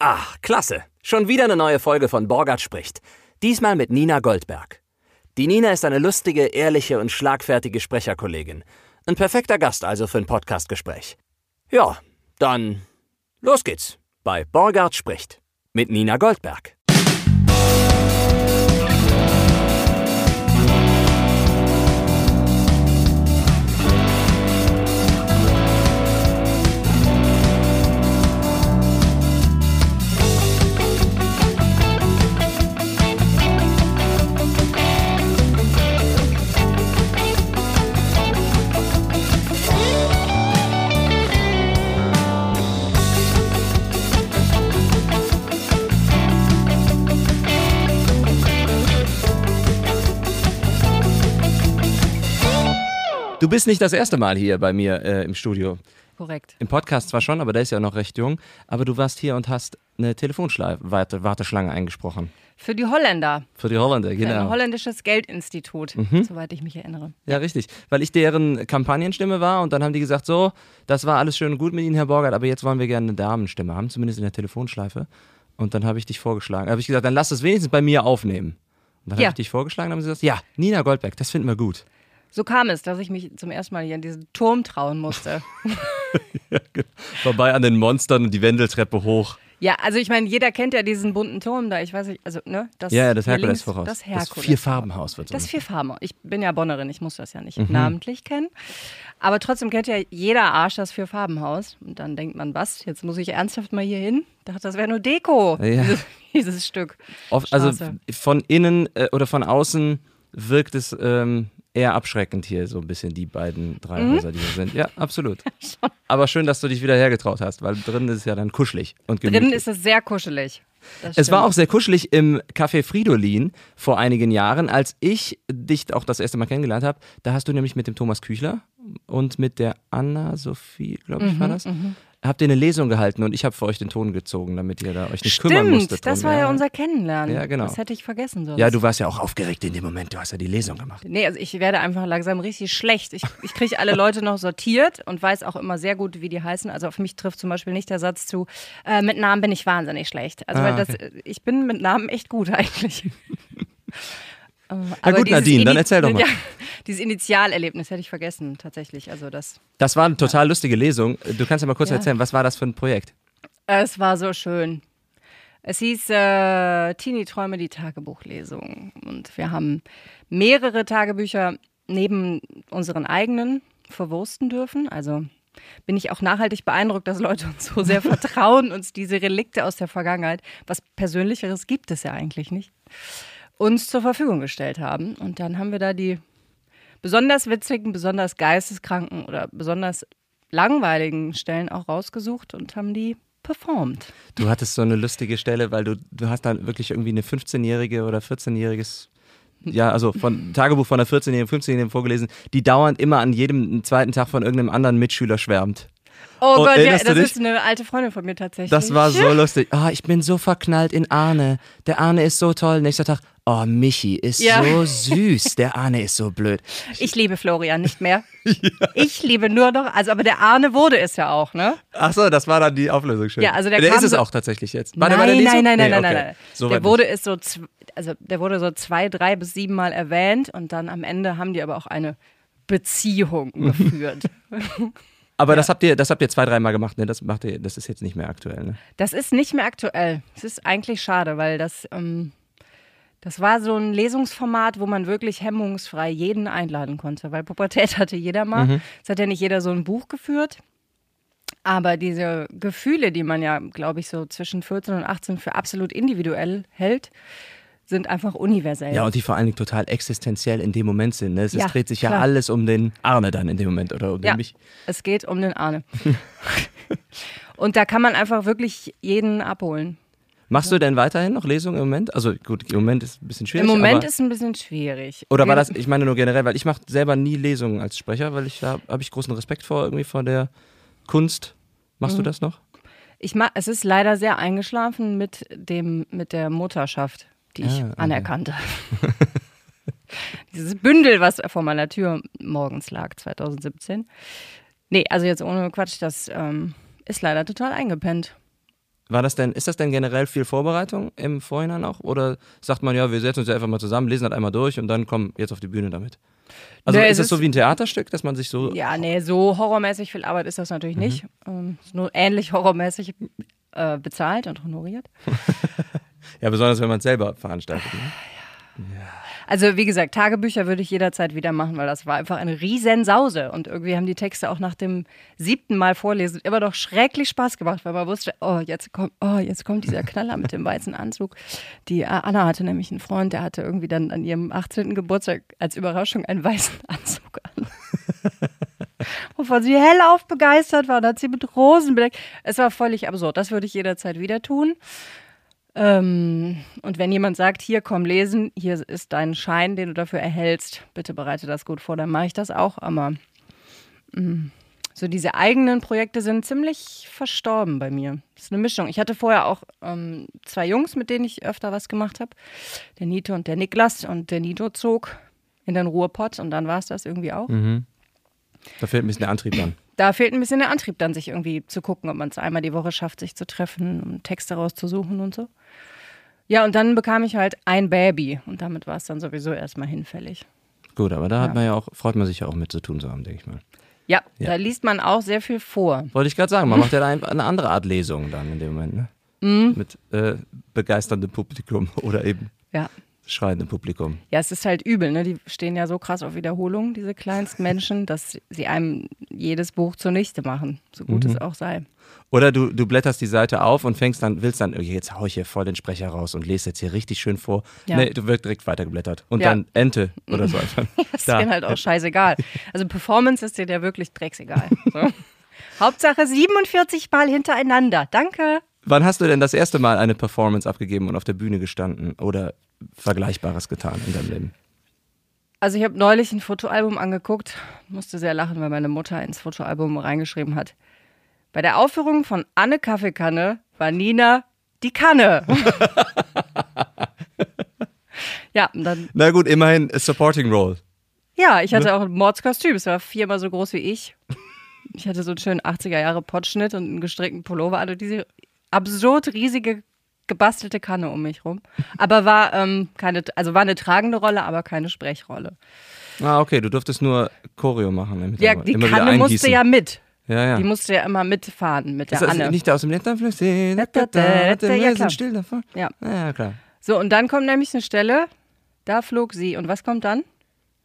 Ach, klasse. Schon wieder eine neue Folge von Borgard spricht. Diesmal mit Nina Goldberg. Die Nina ist eine lustige, ehrliche und schlagfertige Sprecherkollegin. Ein perfekter Gast also für ein Podcastgespräch. Ja, dann los geht's bei Borgard spricht mit Nina Goldberg. Du bist nicht das erste Mal hier bei mir äh, im Studio. Korrekt. Im Podcast zwar schon, aber der ist ja noch recht jung. Aber du warst hier und hast eine Telefonwarteschlange eingesprochen. Für die Holländer. Für die Holländer, Für genau. ein holländisches Geldinstitut, Mhm. soweit ich mich erinnere. Ja, richtig. Weil ich deren Kampagnenstimme war und dann haben die gesagt, so, das war alles schön und gut mit Ihnen, Herr Borgert, aber jetzt wollen wir gerne eine Damenstimme haben, zumindest in der Telefonschleife. Und dann habe ich dich vorgeschlagen. habe ich gesagt, dann lass es wenigstens bei mir aufnehmen. Und dann Ja. habe ich dich vorgeschlagen und haben sie gesagt, ja, Nina Goldberg, das finden wir gut. So kam es, dass ich mich zum ersten Mal hier an diesen Turm trauen musste. Vorbei an den Monstern und die Wendeltreppe hoch. ja, also ich meine, jeder kennt ja diesen bunten Turm da. Ich weiß nicht, also, ne? Das ja, ja, das Herkules links, voraus. Das Herkules. Vierfarbenhaus wird so. Das Vierfarben. Ich bin ja Bonnerin, ich muss das ja Mhm. nicht namentlich kennen. Aber trotzdem kennt ja jeder Arsch das Vierfarbenhaus. Und dann denkt man, was? Jetzt muss ich ernsthaft mal hier hin? Ich dachte, das wäre nur Deko, Ja. dieses, dieses Stück. Oft, also von innen äh, oder von außen wirkt es ähm, eher abschreckend hier, so ein bisschen die beiden drei Mhm. Häuser, die hier sind. Ja, absolut. Aber schön, dass du dich wieder hergetraut hast, weil drinnen ist es ja dann kuschelig und gemütlich. Drinnen ist es sehr kuschelig. Es war auch sehr kuschelig im Café Fridolin vor einigen Jahren, als ich dich auch das erste Mal kennengelernt habe. Da hast du nämlich mit dem Thomas Küchler und mit der Anna Sophie, glaube ich, Mhm, war das, habt ihr eine Lesung gehalten und ich habe für euch den Ton gezogen, damit ihr da euch nicht kümmern musstet. Stimmt, das war ja unser Kennenlernen. Ja, genau. Das hätte ich vergessen sonst. Ja, du warst ja auch aufgeregt in dem Moment. Du hast ja die Lesung gemacht. Nee, also ich werde einfach langsam richtig schlecht. Ich, ich kriege alle Leute noch sortiert und weiß auch immer sehr gut, wie die heißen. Also auf mich trifft zum Beispiel nicht der Satz zu, äh, mit Namen bin ich wahnsinnig schlecht. Also Ah, weil das, ich bin mit Namen echt gut eigentlich. Äh, Na aber gut, Nadine, dann erzähl doch mal. Ja, dieses Initialerlebnis hätte ich vergessen, tatsächlich. Also das, Das war eine total lustige Lesung. Du kannst ja mal kurz Ja. erzählen, was war das für ein Projekt? es war so schön. Es hieß äh, Teenie Träume, die Tagebuchlesung. Und wir haben mehrere Tagebücher neben unseren eigenen verwursten dürfen. Also bin ich auch nachhaltig beeindruckt, dass Leute uns so sehr vertrauen, uns diese Relikte aus der Vergangenheit, was Persönlicheres gibt es ja eigentlich nicht, uns zur Verfügung gestellt haben. Und dann haben wir da die besonders witzigen, besonders geisteskranken oder besonders langweiligen Stellen auch rausgesucht und haben die performt. Du hattest so eine lustige Stelle, weil du, du hast dann wirklich irgendwie eine 15-jährige oder 14-jähriges, ja, also von Tagebuch von einer 14-jährigen, 15-jährigen vorgelesen, die dauernd immer an jedem zweiten Tag von irgendeinem anderen Mitschüler schwärmt. Oh Gott, ja, das dich? ist eine alte Freundin von mir tatsächlich. Das war so lustig. Ah, ich bin so verknallt in Arne. Der Arne ist so toll. Nächster Tag, oh, Michi ist Ja. so süß. Der Arne ist so blöd. Ich liebe Florian nicht mehr. Ich liebe nur noch, also aber der Arne wurde es ja auch, ne? Ach so, das war dann die Auflösung schön. Ja, also der der ist es so- auch tatsächlich jetzt. War der nein, der Lesung? nein, nein, nein, Nee, nein, okay. nein, nein. So der wurde es so, also der wurde so zwei, drei bis sieben Mal erwähnt und dann am Ende haben die aber auch eine Beziehung geführt. Aber das habt ihr, das habt ihr zwei, dreimal gemacht, ne? Das macht ihr, das ist jetzt nicht mehr aktuell, ne? Das ist nicht mehr aktuell. Es ist eigentlich schade, weil das, ähm, das war so ein Lesungsformat, wo man wirklich hemmungsfrei jeden einladen konnte, weil Pubertät hatte jeder mal. Mhm. Es hat ja nicht jeder so ein Buch geführt. Aber diese Gefühle, die man ja, glaube ich, so zwischen 14 und 18 für absolut individuell hält, sind einfach universell. Ja, und die vor allen Dingen total existenziell in dem Moment sind. Ne? Es Ja, dreht sich ja klar. alles um den Arne dann in dem Moment oder um den Ja, mich. es geht um den Arne. und da kann man einfach wirklich jeden abholen. Machst du denn weiterhin noch Lesungen im Moment? Also gut, im Moment ist ein bisschen schwierig. Im Moment ist es ein bisschen schwierig. Oder war das, ich meine nur generell, weil ich mache selber nie Lesungen als Sprecher, weil ich da habe ich großen Respekt vor irgendwie vor der Kunst. Machst Mhm. du das noch? Ich ma es ist leider sehr eingeschlafen mit dem mit der Mutterschaft, die ich Ah, okay. anerkannte. Dieses Bündel, was vor meiner Tür morgens lag, 2017. Nee, also jetzt ohne Quatsch, das ähm, ist leider total eingepennt. war das denn, ist das denn generell viel Vorbereitung im Vorhinein auch? Oder sagt man, ja, wir setzen uns ja einfach mal zusammen, lesen das einmal durch und dann kommen jetzt auf die Bühne damit? Also Nee, ist es das so wie ein Theaterstück, dass man sich so. Ja, nee, so horrormäßig viel Arbeit ist das natürlich Mhm. nicht. Ähm, ist nur ähnlich horrormäßig äh, bezahlt und honoriert. Ja, besonders wenn man es selber veranstaltet. Ne? Also wie gesagt, Tagebücher würde ich jederzeit wieder machen, weil das war einfach eine riesen Sause. Und irgendwie haben die Texte auch nach dem siebten Mal vorlesen immer noch schrecklich Spaß gemacht, weil man wusste, oh, jetzt kommt, oh, jetzt kommt dieser Knaller mit dem weißen Anzug. Die äh, Anna hatte nämlich einen Freund, der hatte irgendwie dann an ihrem 18. Geburtstag als Überraschung einen weißen Anzug an. Wovon sie hellauf begeistert war, und hat sie mit Rosen bedeckt. Es war völlig absurd. Das würde ich jederzeit wieder tun. Ähm, und wenn jemand sagt, hier komm lesen, hier ist dein Schein, den du dafür erhältst, bitte bereite das gut vor, dann mache ich das auch. Aber mm, so diese eigenen Projekte sind ziemlich verstorben bei mir. Das ist eine Mischung. Ich hatte vorher auch ähm, zwei Jungs, mit denen ich öfter was gemacht habe. Der Nito und der Niklas. Und der Nito zog in den Ruhrpott und dann war es das irgendwie auch. Da fehlt ein bisschen der Antrieb dann. Da fehlt ein bisschen der Antrieb, dann sich irgendwie zu gucken, ob man es einmal die Woche schafft, sich zu treffen, um Texte rauszusuchen und so. Ja, und dann bekam ich halt ein Baby und damit war es dann sowieso erstmal hinfällig. Gut, aber da Ja. hat man ja auch, freut man sich ja auch mit zu tun zu haben, denke ich mal. Ja, Ja. da liest man auch sehr viel vor. Wollte ich gerade sagen, man macht ja ein, eine andere Art Lesung dann in dem Moment, ne? Mhm. Mit äh, begeisterndem Publikum oder eben Ja. Schreiendem Publikum. Ja, es ist halt übel, ne? Die stehen ja so krass auf Wiederholung, diese kleinsten Menschen, dass sie einem jedes Buch zunichte machen, so gut Mhm. es auch sei. Oder du, du blätterst die Seite auf und fängst dann, willst dann, jetzt hau ich hier voll den Sprecher raus und lese jetzt hier richtig schön vor. Ja. Nee, du wirst direkt weitergeblättert. Und Ja. dann Ente oder so einfach. Das ist Da. denen halt auch scheißegal. Also Performance ist dir ja wirklich drecksegal. So. Hauptsache 47 Mal hintereinander. Danke. Wann hast du denn das erste Mal eine Performance abgegeben und auf der Bühne gestanden oder Vergleichbares getan in deinem Leben? Also ich habe neulich ein Fotoalbum angeguckt, musste sehr lachen, weil meine Mutter ins Fotoalbum reingeschrieben hat. Bei der Aufführung von Anne Kaffeekanne war Nina die Kanne. ja, und dann, Na gut, immerhin a Supporting Role. ja, ich Ne? hatte auch ein Mordskostüm. Es war viermal so groß wie ich. Ich hatte so einen schönen 80er Jahre Pottschnitt und einen gestrickten Pullover und diese absurd riesige gebastelte Kanne um mich rum. Aber war ähm, keine, also war eine tragende Rolle, aber keine Sprechrolle. Ah, okay, du durftest nur Choreo machen. mit Ja, die immer Kanne musste ja mit. Ja, ja. Die musste ja immer mitfahren mit ist der das Anne. nicht aus dem Letterflug? Wir Ja, klar. sind still davon. Ja. Ja, klar. So, und dann kommt nämlich eine Stelle, da flog sie. Und was kommt dann?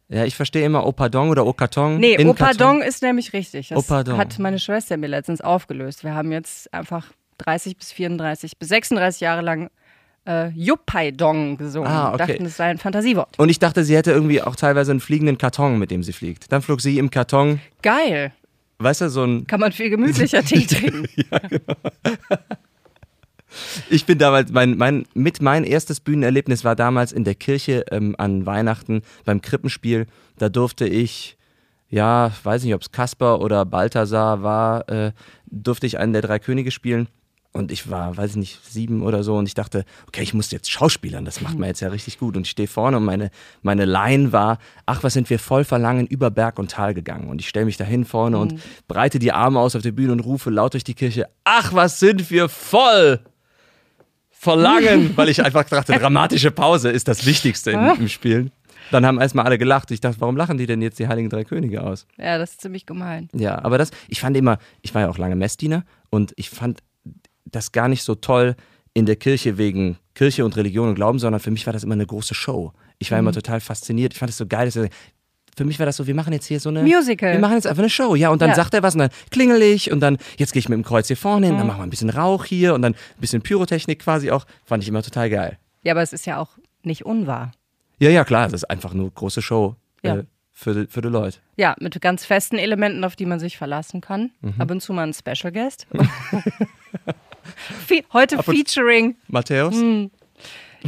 Ja, ich verstehe immer Opadong oder Okarton. Nee, Opadong ist nämlich richtig. Das Opadong. hat meine Schwester mir letztens aufgelöst. Wir haben jetzt einfach 30 bis 34 bis 36 Jahre lang äh, Yuppaidong gesungen. Ah, okay. Dachten, es sei ein Fantasiewort. Und ich dachte, sie hätte irgendwie auch teilweise einen fliegenden Karton, mit dem sie fliegt. Dann flog sie im Karton, Geil. weißt du, so ein. Kann man viel gemütlicher Tee trinken. Ich bin damals, mein, mein, mit mein erstes Bühnenerlebnis war damals in der Kirche ähm, an Weihnachten beim Krippenspiel. Da durfte ich, ja, weiß nicht, ob es Kasper oder Balthasar war, äh, durfte ich einen der drei Könige spielen. Und ich war, weiß ich nicht, sieben oder so. Und ich dachte, okay, ich muss jetzt schauspielern, das macht man jetzt ja richtig gut. Und ich stehe vorne und meine, meine Line war, ach, was sind wir voll verlangen, über Berg und Tal gegangen. Und ich stelle mich dahin vorne und breite die Arme aus auf der Bühne und rufe laut durch die Kirche, ach, was sind wir voll verlangen, weil ich einfach dachte, dramatische Pause ist das Wichtigste in, im Spielen. Dann haben erstmal alle gelacht. Ich dachte, warum lachen die denn jetzt die Heiligen Drei Könige aus? ja, das ist ziemlich gemein. Ja, aber das, ich fand immer, ich war ja auch lange Messdiener und ich fand das gar nicht so toll in der Kirche wegen Kirche und Religion und Glauben, sondern für mich war das immer eine große Show. Ich war immer total fasziniert. Ich fand es so geil, dass für mich war das so, wir machen jetzt hier so eine. Musical. Wir machen jetzt einfach eine Show, ja. Und dann Ja. sagt er was und dann klingel ich und dann, jetzt gehe ich mit dem Kreuz hier vorne hin, dann machen wir ein bisschen Rauch hier und dann ein bisschen Pyrotechnik quasi auch. Fand ich immer total geil. Ja, aber es ist ja auch nicht unwahr. Ja, ja, klar, das ist einfach nur große Show Ja. äh, für, die- für die Leute. Ja, mit ganz festen Elementen, auf die man sich verlassen kann. Mhm. Ab und zu mal ein Special Guest. Fe- Heute Ab Featuring. Matthäus? Hm.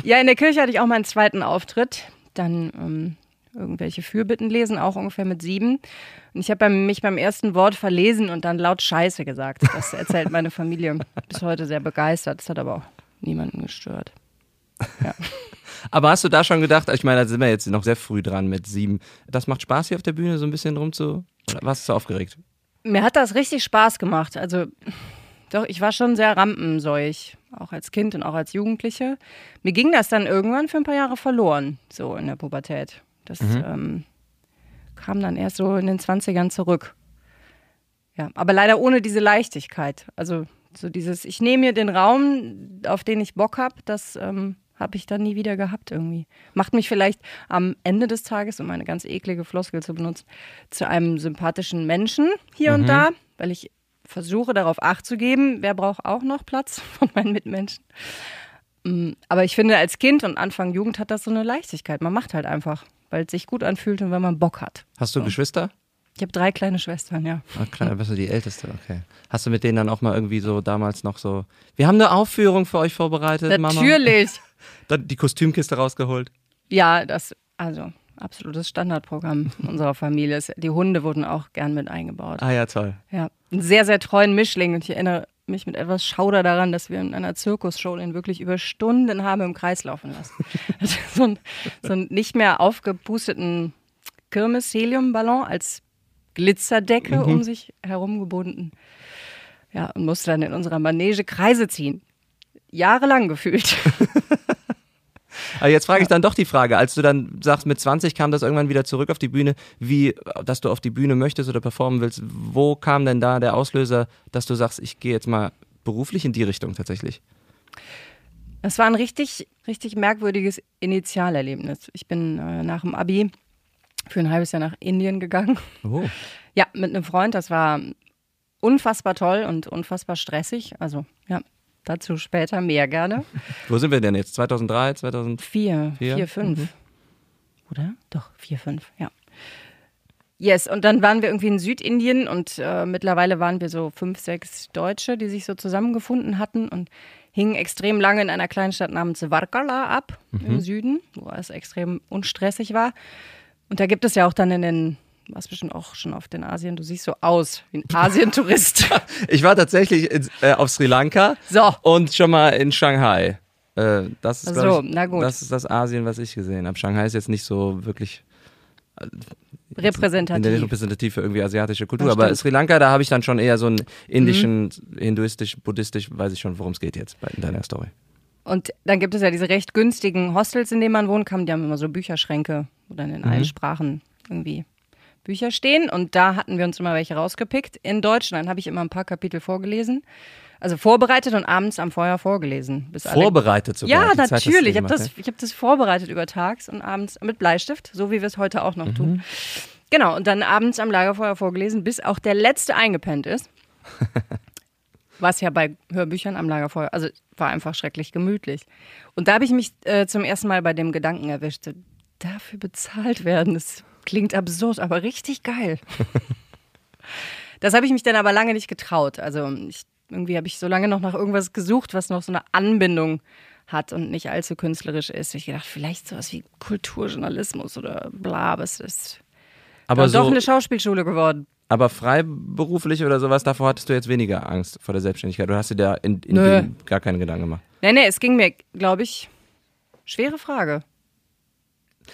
Ja, in der Kirche hatte ich auch meinen zweiten Auftritt. Dann ähm, irgendwelche Fürbitten lesen, auch ungefähr mit sieben. Und ich habe beim, mich beim ersten Wort verlesen und dann laut Scheiße gesagt. Das erzählt meine Familie bis heute sehr begeistert. Das hat aber auch niemanden gestört. Aber hast du da schon gedacht, ich meine, da sind wir jetzt noch sehr früh dran mit sieben. Das macht Spaß hier auf der Bühne, so ein bisschen rum zu. Oder warst du so aufgeregt? Mir hat das richtig Spaß gemacht. Also doch, ich war schon sehr rampenseuch, auch als Kind und auch als Jugendliche. Mir ging das dann irgendwann für ein paar Jahre verloren, so in der Pubertät. Das ähm, kam dann erst so in den 20ern zurück. Ja, aber leider ohne diese Leichtigkeit. Also so dieses, ich nehme mir den Raum, auf den ich Bock habe, das ähm, habe ich dann nie wieder gehabt irgendwie. Macht mich vielleicht am Ende des Tages, um eine ganz eklige Floskel zu benutzen, zu einem sympathischen Menschen hier und da, weil ich versuche darauf Acht zu geben, wer braucht auch noch Platz von meinen Mitmenschen. Mm, Aber ich finde, als Kind und Anfang Jugend hat das so eine Leichtigkeit. Man macht halt einfach, weil es sich gut anfühlt und wenn man Bock hat. Hast du Geschwister? Ich habe drei kleine Schwestern, ja. Ah, klar, bist du die Älteste, okay. Hast du mit denen dann auch mal irgendwie so damals noch so, wir haben eine Aufführung für euch vorbereitet, Mama? Natürlich. Dann die Kostümkiste rausgeholt. Ja, das, also absolutes Standardprogramm unserer Familie. ist. Die Hunde wurden auch gern mit eingebaut. Ah ja, toll. Ja, einen sehr, sehr treuen Mischling. Und ich erinnere mich mit etwas Schauder daran, dass wir in einer Zirkusshow ihn wirklich über Stunden haben im Kreis laufen lassen. So, ein, so einen nicht mehr aufgepusteten Kirmes-Heliumballon als Glitzerdecke um sich herum gebunden. Ja, und musste dann in unserer Manege Kreise ziehen. Jahrelang gefühlt. Aber jetzt frage ich dann doch die Frage, als du dann sagst, mit 20 kam das irgendwann wieder zurück auf die Bühne, wie, dass du auf die Bühne möchtest oder performen willst, wo kam denn da der Auslöser, dass du sagst, ich gehe jetzt mal beruflich in die Richtung tatsächlich? Das war ein richtig, richtig merkwürdiges Initialerlebnis. Ich bin äh, nach dem Abi für ein halbes Jahr nach Indien gegangen. Oh. Ja, mit einem Freund. Das war unfassbar toll und unfassbar stressig. Also, ja, dazu später mehr gerne. Wo sind wir denn jetzt? 2003, 2000? Vier, Vier? vier, fünf. Oder? Doch, vier, fünf, ja. Yes, und dann waren wir irgendwie in Südindien und äh, mittlerweile waren wir so fünf, sechs Deutsche, die sich so zusammengefunden hatten und hingen extrem lange in einer kleinen Stadt namens Varkala ab im Süden, wo es extrem unstressig war. Und da gibt es ja auch dann in den, warst bestimmt auch schon auf den Asien, du siehst so aus wie ein Asientourist. Ich war tatsächlich in, äh, auf Sri Lanka So. und schon mal in Shanghai. Äh, das, ist, so, ich, das ist das Asien, was ich gesehen habe. Shanghai ist jetzt nicht so wirklich in der Repräsentativ. repräsentativ für irgendwie asiatische Kultur. Aber. Sri Lanka, da habe ich dann schon eher so einen indischen, hinduistisch, buddhistisch, weiß ich schon, worum es geht jetzt bei in deiner Story. Und dann gibt es ja diese recht günstigen Hostels, in denen man wohnen kann. Die haben immer so Bücherschränke, wo dann in allen Sprachen irgendwie Bücher stehen. Und da hatten wir uns immer welche rausgepickt. In Deutschland habe ich immer ein paar Kapitel vorgelesen. Also vorbereitet und abends am Feuer vorgelesen. Vorbereitet sogar. Ja, Zeit natürlich. Ich habe das, ich hab das vorbereitet über tags und abends mit Bleistift, so wie wir es heute auch noch tun. Genau, und dann abends am Lagerfeuer vorgelesen, bis auch der letzte eingepennt ist. Was ja bei Hörbüchern am Lagerfeuer, also war einfach schrecklich gemütlich. Und da habe ich mich äh, zum ersten Mal bei dem Gedanken erwischt, dafür bezahlt werden, das klingt absurd, aber richtig geil. das habe ich mich dann aber lange nicht getraut. Also ich, irgendwie habe ich so lange noch nach irgendwas gesucht, was noch so eine Anbindung hat und nicht allzu künstlerisch ist. Ich gedacht, vielleicht sowas wie Kulturjournalismus oder bla, aber es ist Aber, dann doch so, eine Schauspielschule geworden. aber freiberuflich oder sowas, davor hattest du jetzt weniger Angst vor der Selbstständigkeit. Du hast dir da in, in gar keine Gedanken gemacht. Nee, nee, es ging mir, glaube ich, schwere Frage.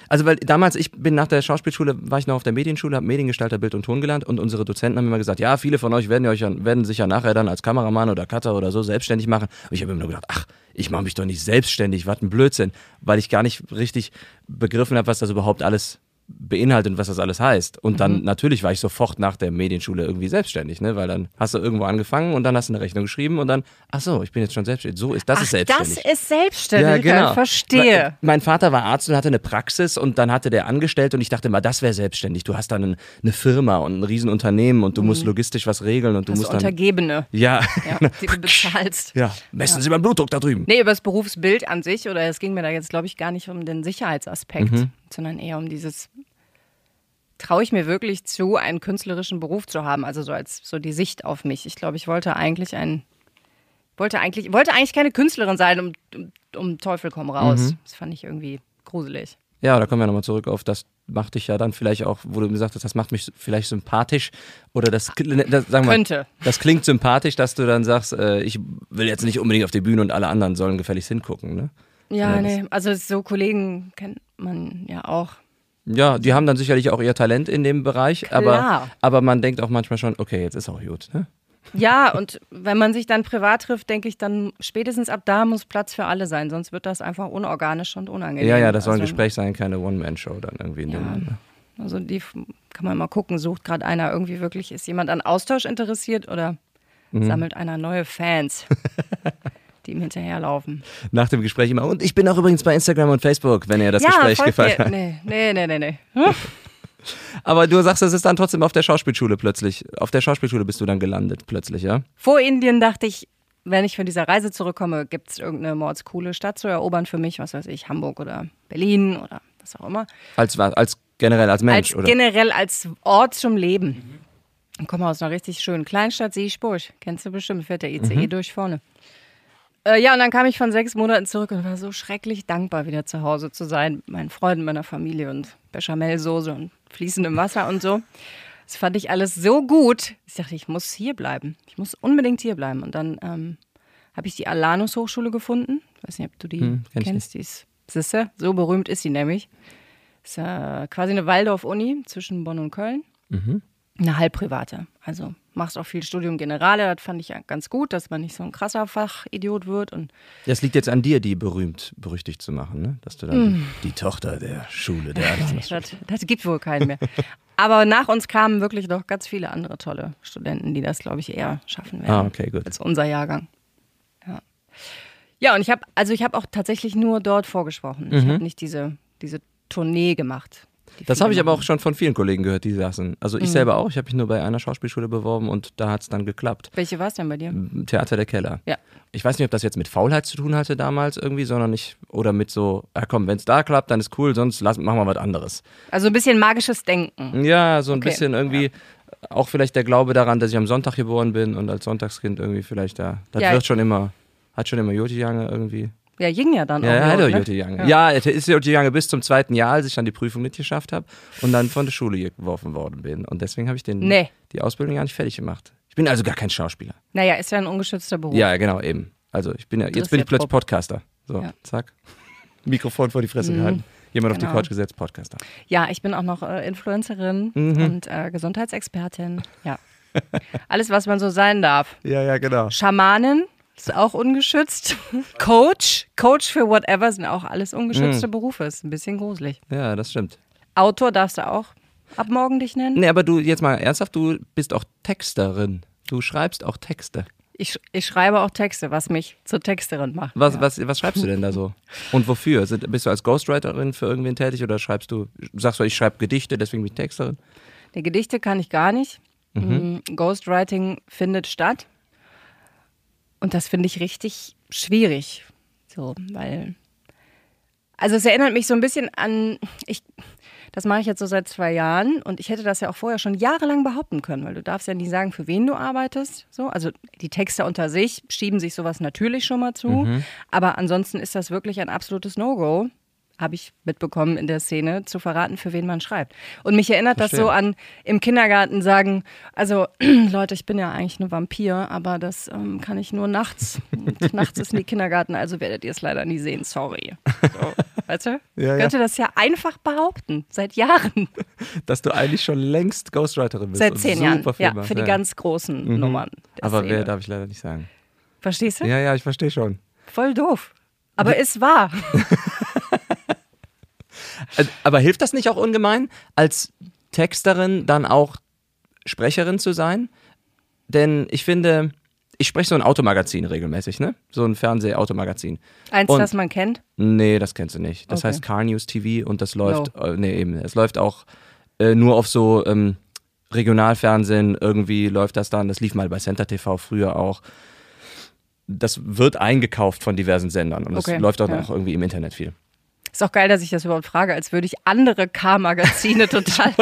Also, weil damals, ich bin nach der Schauspielschule, war ich noch auf der Medienschule, habe Mediengestalter Bild und Ton gelernt und unsere Dozenten haben immer gesagt, ja, viele von euch werden, euch werden sich ja nachher dann als Kameramann oder Cutter oder so selbstständig machen. Und ich habe immer nur gedacht, ach, ich mache mich doch nicht selbstständig, was ein Blödsinn, weil ich gar nicht richtig begriffen habe, was das überhaupt alles beinhaltet und was das alles heißt. Und dann Mhm. natürlich war ich sofort nach der Medienschule irgendwie selbstständig, ne? weil dann hast du irgendwo angefangen und dann hast du eine Rechnung geschrieben und dann, ach so, ich bin jetzt schon selbstständig. So ist das ist selbstständig. das ist Selbstständigkeit, verstehe. Me- Mein Vater war Arzt und hatte eine Praxis und dann hatte der angestellt und ich dachte mal, das wäre selbstständig. Du hast dann ein- eine Firma und ein Riesenunternehmen und du musst logistisch was regeln und du Mhm. Das musst dann. Untergebene, Ja, ja, die du bezahlst. ja. Messen Sie beim Blutdruck da drüben. Nee, über das Berufsbild an sich, oder es ging mir da jetzt, glaube ich, gar nicht um den Sicherheitsaspekt, Mhm. Sondern eher um dieses, traue ich mir wirklich zu, einen künstlerischen Beruf zu haben, also so als so die Sicht auf mich. Ich glaube, ich wollte eigentlich ein, wollte eigentlich, wollte eigentlich keine Künstlerin sein, um, um, um Teufel komm raus. Mhm. Das fand ich irgendwie gruselig. Ja, da kommen wir nochmal zurück auf das macht dich ja dann vielleicht auch, wo du gesagt hast, das macht mich vielleicht sympathisch oder das, das sagen wir, Könnte. das klingt sympathisch, dass du dann sagst, äh, ich will jetzt nicht unbedingt auf die Bühne und alle anderen sollen gefälligst hingucken, ne? Ja, das- nee, also so Kollegen kennt man ja auch. Ja, die haben dann sicherlich auch ihr Talent in dem Bereich, aber, Klar. aber man denkt auch manchmal schon, okay, jetzt ist auch gut, ne? Ja, und wenn man sich dann privat trifft, denke ich, dann spätestens ab da muss Platz für alle sein, sonst wird das einfach unorganisch und unangenehm. Ja, ja, das soll ein Also- Gespräch sein, keine One-Man-Show dann irgendwie. in Ja. dem- Also die kann man mal gucken, sucht gerade einer irgendwie wirklich, ist jemand an Austausch interessiert oder Mhm. sammelt einer neue Fans, die ihm hinterherlaufen. Nach dem Gespräch immer. Und ich bin auch übrigens bei Instagram und Facebook, wenn ihr das Gespräch folgt gefallen hat. Nee, nee, nee, nee, nee. Aber du sagst, es ist dann trotzdem auf der Schauspielschule plötzlich. Auf der Schauspielschule bist du dann gelandet plötzlich, ja? Vor Indien dachte ich, wenn ich von dieser Reise zurückkomme, gibt es irgendeine mordscoole Stadt zu erobern für mich, was weiß ich, Hamburg oder Berlin oder was auch immer. Als, als generell, als Mensch, als oder? generell als Ort zum Leben. Ich komme aus einer richtig schönen Kleinstadt, Siegburg. Kennst du bestimmt, fährt der ICE durch vorne. Äh, ja, und dann kam ich von sechs Monaten zurück und war so schrecklich dankbar, wieder zu Hause zu sein. Mit meinen Freunden, meiner Familie und Bechamelsoße und fließendem Wasser und so. Das fand ich alles so gut. Ich dachte, ich muss hier bleiben. Ich muss unbedingt hier bleiben. Und dann ähm, habe ich die Alanus Hochschule gefunden. Ich weiß nicht, ob du die Hm, kenn kennst. Die ist, siehste, so berühmt ist sie nämlich. Ist äh, quasi eine Waldorf-Uni zwischen Bonn und Köln. Mhm. Eine halbprivate. Also machst auch viel Studium Generale. Das fand ich ja ganz gut, dass man nicht so ein krasser Fachidiot wird. Und Ja, es liegt jetzt an dir, die berühmt, berüchtigt zu machen, ne? Dass du dann die, die Tochter der Schule der Alanus. das, das gibt wohl keinen mehr. Aber nach uns kamen wirklich noch ganz viele andere tolle Studenten, die das, glaube ich, eher schaffen werden. Ah, okay, gut. Als unser Jahrgang. Ja, ja und ich habe, also ich habe auch tatsächlich nur dort vorgesprochen. Ich habe nicht diese, diese Tournee gemacht. Mhm. Das habe ich aber auch schon von vielen Kollegen gehört, die saßen. Also Mhm. ich selber auch. Ich habe mich nur bei einer Schauspielschule beworben und da hat es dann geklappt. Welche war es denn bei dir? Theater der Keller. Ja. Ich weiß nicht, ob das jetzt mit Faulheit zu tun hatte damals irgendwie, sondern ich, oder mit so, ja komm, wenn es da klappt, dann ist cool, sonst lass, machen wir was anderes. Also ein bisschen magisches Denken. Ja, so ein Okay. bisschen irgendwie, auch vielleicht der Glaube daran, dass ich am Sonntag geboren bin und als Sonntagskind irgendwie vielleicht da. Das Ja. wird schon immer, hat schon immer Joti Jange irgendwie. Ja, ging ja dann Ja, auch. er hat ne? Joti Jange. Ja, es ist Joti Jange bis zum zweiten Jahr, als ich dann die Prüfung nicht geschafft habe und dann von der Schule geworfen worden bin. Und deswegen habe ich den, Nee. die Ausbildung gar nicht fertig gemacht. Ich bin also gar kein Schauspieler. Naja, ist ja ein ungeschützter Beruf. Ja, genau, eben. Also ich bin ja, jetzt bin ich plötzlich. Podcaster. So, Ja. zack. Mikrofon vor die Fresse gehalten. Jemand auf Genau. die Couch gesetzt, Podcaster. Ja, ich bin auch noch äh, Influencerin Mhm. und äh, Gesundheitsexpertin. Ja. Alles, was man so sein darf. Ja, ja, genau. Schamanin ist auch ungeschützt. Coach, Coach für whatever sind auch alles ungeschützte Mhm. Berufe. Ist ein bisschen gruselig. Ja, das stimmt. Autor darfst du auch ab morgen dich nennen. Nee, aber du, jetzt mal ernsthaft, du bist auch Texterin. Du schreibst auch Texte. Ich, ich schreibe auch Texte, was mich zur Texterin macht. Was, ja. was, was schreibst du denn da so? Und wofür? Sind, bist du als Ghostwriterin für irgendwen tätig oder schreibst du, sagst du, ich schreibe Gedichte, deswegen bin ich Texterin? Die Gedichte kann ich gar nicht. Mm, Ghostwriting findet statt. Und das finde ich richtig schwierig. So, weil. Also es erinnert mich so ein bisschen an. Ich, das mache ich jetzt so seit zwei Jahren und ich hätte das ja auch vorher schon jahrelang behaupten können, weil du darfst ja nie sagen, für wen du arbeitest. So, also die Texte unter sich schieben sich sowas natürlich schon mal zu, aber ansonsten ist das wirklich ein absolutes No-Go, habe ich mitbekommen in der Szene, zu verraten, für wen man schreibt. Und mich erinnert das Verstehe. so an im Kindergarten sagen, also Leute, ich bin ja eigentlich eine Vampir, aber das ähm, kann ich nur nachts. Und nachts ist nie Kindergarten, also werdet ihr es leider nie sehen, sorry. So, weißt du? Ja, ja. Ich könnte das ja einfach behaupten, seit Jahren. Dass du eigentlich schon längst Ghostwriterin bist. Seit zehn Jahren. Ja, machst. für die ganz großen Nummern. Der Aber Szene. wer darf ich leider nicht sagen. Verstehst du? Ja, ja, ich verstehe schon. Voll doof. Aber ist wahr. Äh, Aber hilft das nicht auch ungemein, als Texterin dann auch Sprecherin zu sein? Denn ich finde, ich spreche so ein Automagazin regelmäßig, ne? So ein Fernseh-Automagazin. Eins, Und- das man kennt. Nee, das kennst du nicht. Das Okay. heißt Car News TV und das läuft, äh, nee, eben, es läuft auch äh, nur auf so ähm, Regionalfernsehen, irgendwie läuft das dann, das lief mal bei Center TV früher auch. Das wird eingekauft von diversen Sendern und Okay, das läuft auch ja. noch irgendwie im Internet viel. Ist auch geil, dass ich das überhaupt frage, als würde ich andere K-Magazine total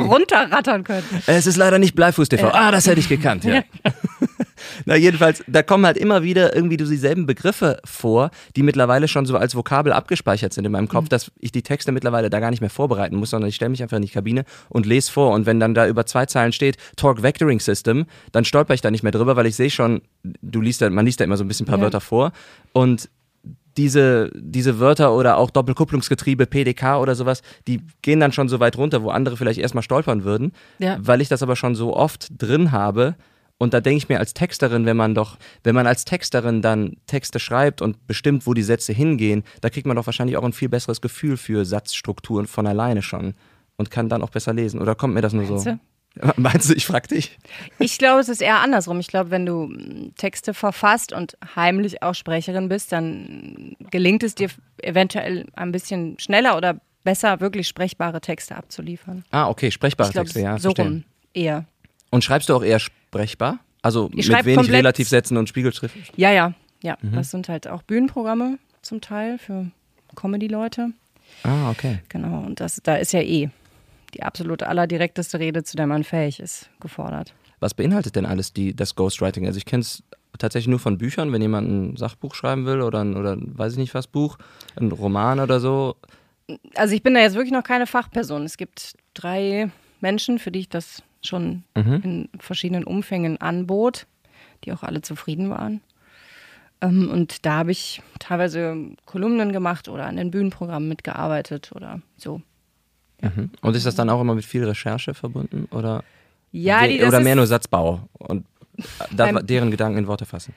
runterrattern können. Es ist leider nicht Bleifuß TV. Ah, das hätte ich gekannt, ja. Na, jedenfalls, da kommen halt immer wieder irgendwie dieselben Begriffe vor, die mittlerweile schon so als Vokabel abgespeichert sind in meinem Kopf, dass ich die Texte mittlerweile da gar nicht mehr vorbereiten muss, sondern ich stelle mich einfach in die Kabine und lese vor. Und wenn dann da über zwei Zeilen steht, Torque Vectoring System, dann stolper ich da nicht mehr drüber, weil ich sehe schon, du liest da, man liest da immer so ein bisschen ein paar Ja. Wörter vor. Und diese, diese Wörter oder auch Doppelkupplungsgetriebe, PDK oder sowas, die gehen dann schon so weit runter, wo andere vielleicht erstmal stolpern würden. Ja. Weil ich das aber schon so oft drin habe Und da denke ich mir als Texterin, wenn man doch, wenn man als Texterin dann Texte schreibt und bestimmt, wo die Sätze hingehen, da kriegt man doch wahrscheinlich auch ein viel besseres Gefühl für Satzstrukturen von alleine schon und kann dann auch besser lesen. Oder kommt mir das nur Meinst so? du? Meinst du, ich frag dich? Ich glaube, es ist eher andersrum. Ich glaube, wenn du mm, Texte verfasst und heimlich auch Sprecherin bist, dann gelingt es dir eventuell ein bisschen schneller oder besser, wirklich sprechbare Texte abzuliefern. Ah, okay, sprechbare Ich glaube, Texte, ja. so verstehe. rum eher. Und schreibst du auch eher sprechbar? Also Ich mit wenig Relativsätzen und Spiegelschrift? Ja, ja, ja. Mhm. Das sind halt auch Bühnenprogramme zum Teil für Comedy-Leute. Ah, okay. Genau. Und das, da ist ja eh die absolut allerdirekteste Rede, zu der man fähig ist, gefordert. Was beinhaltet denn alles die, das Ghostwriting? Also ich kenne es tatsächlich nur von Büchern, wenn jemand ein Sachbuch schreiben will oder ein, oder ein, weiß ich nicht was Buch, ein Roman oder so. Also ich bin da jetzt wirklich noch keine Fachperson. Es gibt drei Menschen, für die ich das schon Mhm. in verschiedenen Umfängen anbot, die auch alle zufrieden waren. Ähm, und da habe ich teilweise Kolumnen gemacht oder an den Bühnenprogrammen mitgearbeitet oder so. Mhm. Und ist das dann auch immer mit viel Recherche verbunden? Oder, Ja, die, oder mehr nur Satzbau und Beim- deren Gedanken in Worte fassen?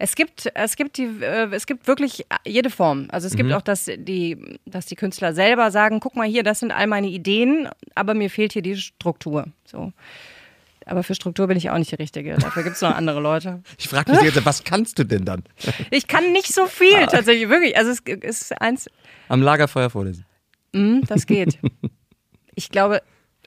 Es gibt, es gibt die, äh, es gibt wirklich jede Form. Also es Mhm. gibt auch, dass die, dass die Künstler selber sagen, guck mal hier, das sind all meine Ideen, aber mir fehlt hier die Struktur. So. Aber für Struktur bin ich auch nicht die Richtige. Dafür gibt es noch andere Leute. Ich frage mich jetzt, was kannst du denn dann? Ich kann nicht so viel tatsächlich, wirklich. Also es ist eins, Am Lagerfeuer vorlesen. mm, das geht. Ich glaube,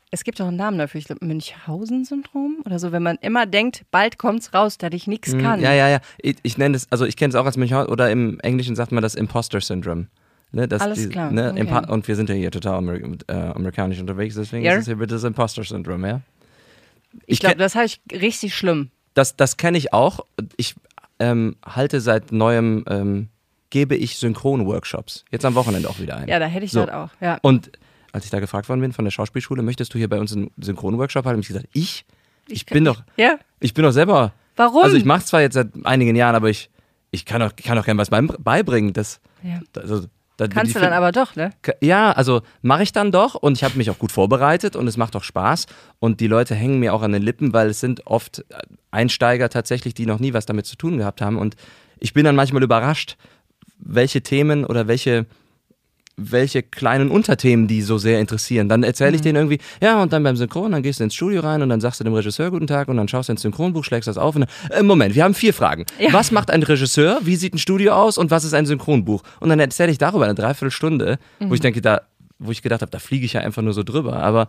es gibt auch einen Namen dafür. Ich glaube, Münchhausen-Syndrom oder so, wenn man immer denkt, bald kommt's raus, dass ich nichts kann. Mhm. Ja, ja, ja. Ich, ich nenne es, also ich kenne es auch als Münchhausen oder im Englischen sagt man das Imposter Syndrome. Ne, das, Alles klar, Ne, okay. Und wir sind ja hier total Ameri äh, amerikanisch unterwegs, deswegen Ja. ist es hier bitte das Imposter Syndrome, ja? Ich glaube, kenn- das habe ich richtig schlimm. das, das kenne ich auch. Ich ähm, halte seit neuem, ähm, gebe ich Synchron-Workshops. Jetzt am Wochenende auch wieder ein. Ja, da hätte ich So. das auch. Ja. Und als ich da gefragt worden bin von der Schauspielschule, möchtest du hier bei uns einen Synchron-Workshop haben, habe ich gesagt, ich? Ich, kann bin doch, Ja? ich bin doch selber. Warum? Also ich mache zwar jetzt seit einigen Jahren, aber ich, ich kann doch, kann doch gerne was beibringen. Das, Ja. also, da- Kannst du dann aber doch, ne? Ja, also mache ich dann doch und ich habe mich auch gut vorbereitet und es macht auch Spaß und die Leute hängen mir auch an den Lippen, weil es sind oft Einsteiger tatsächlich, die noch nie was damit zu tun gehabt haben und ich bin dann manchmal überrascht, welche Themen oder welche welche kleinen Unterthemen die so sehr interessieren. Dann erzähle ich denen irgendwie, ja, und dann beim Synchron, dann gehst du ins Studio rein und dann sagst du dem Regisseur guten Tag und dann schaust du ins Synchronbuch, schlägst das auf und dann, äh, Moment, wir haben vier Fragen. Ja. Was macht ein Regisseur? Wie sieht ein Studio aus? Und was ist ein Synchronbuch? Und dann erzähle ich darüber eine Dreiviertelstunde, wo ich denke, da, wo ich gedacht habe, da fliege ich ja einfach nur so drüber. Aber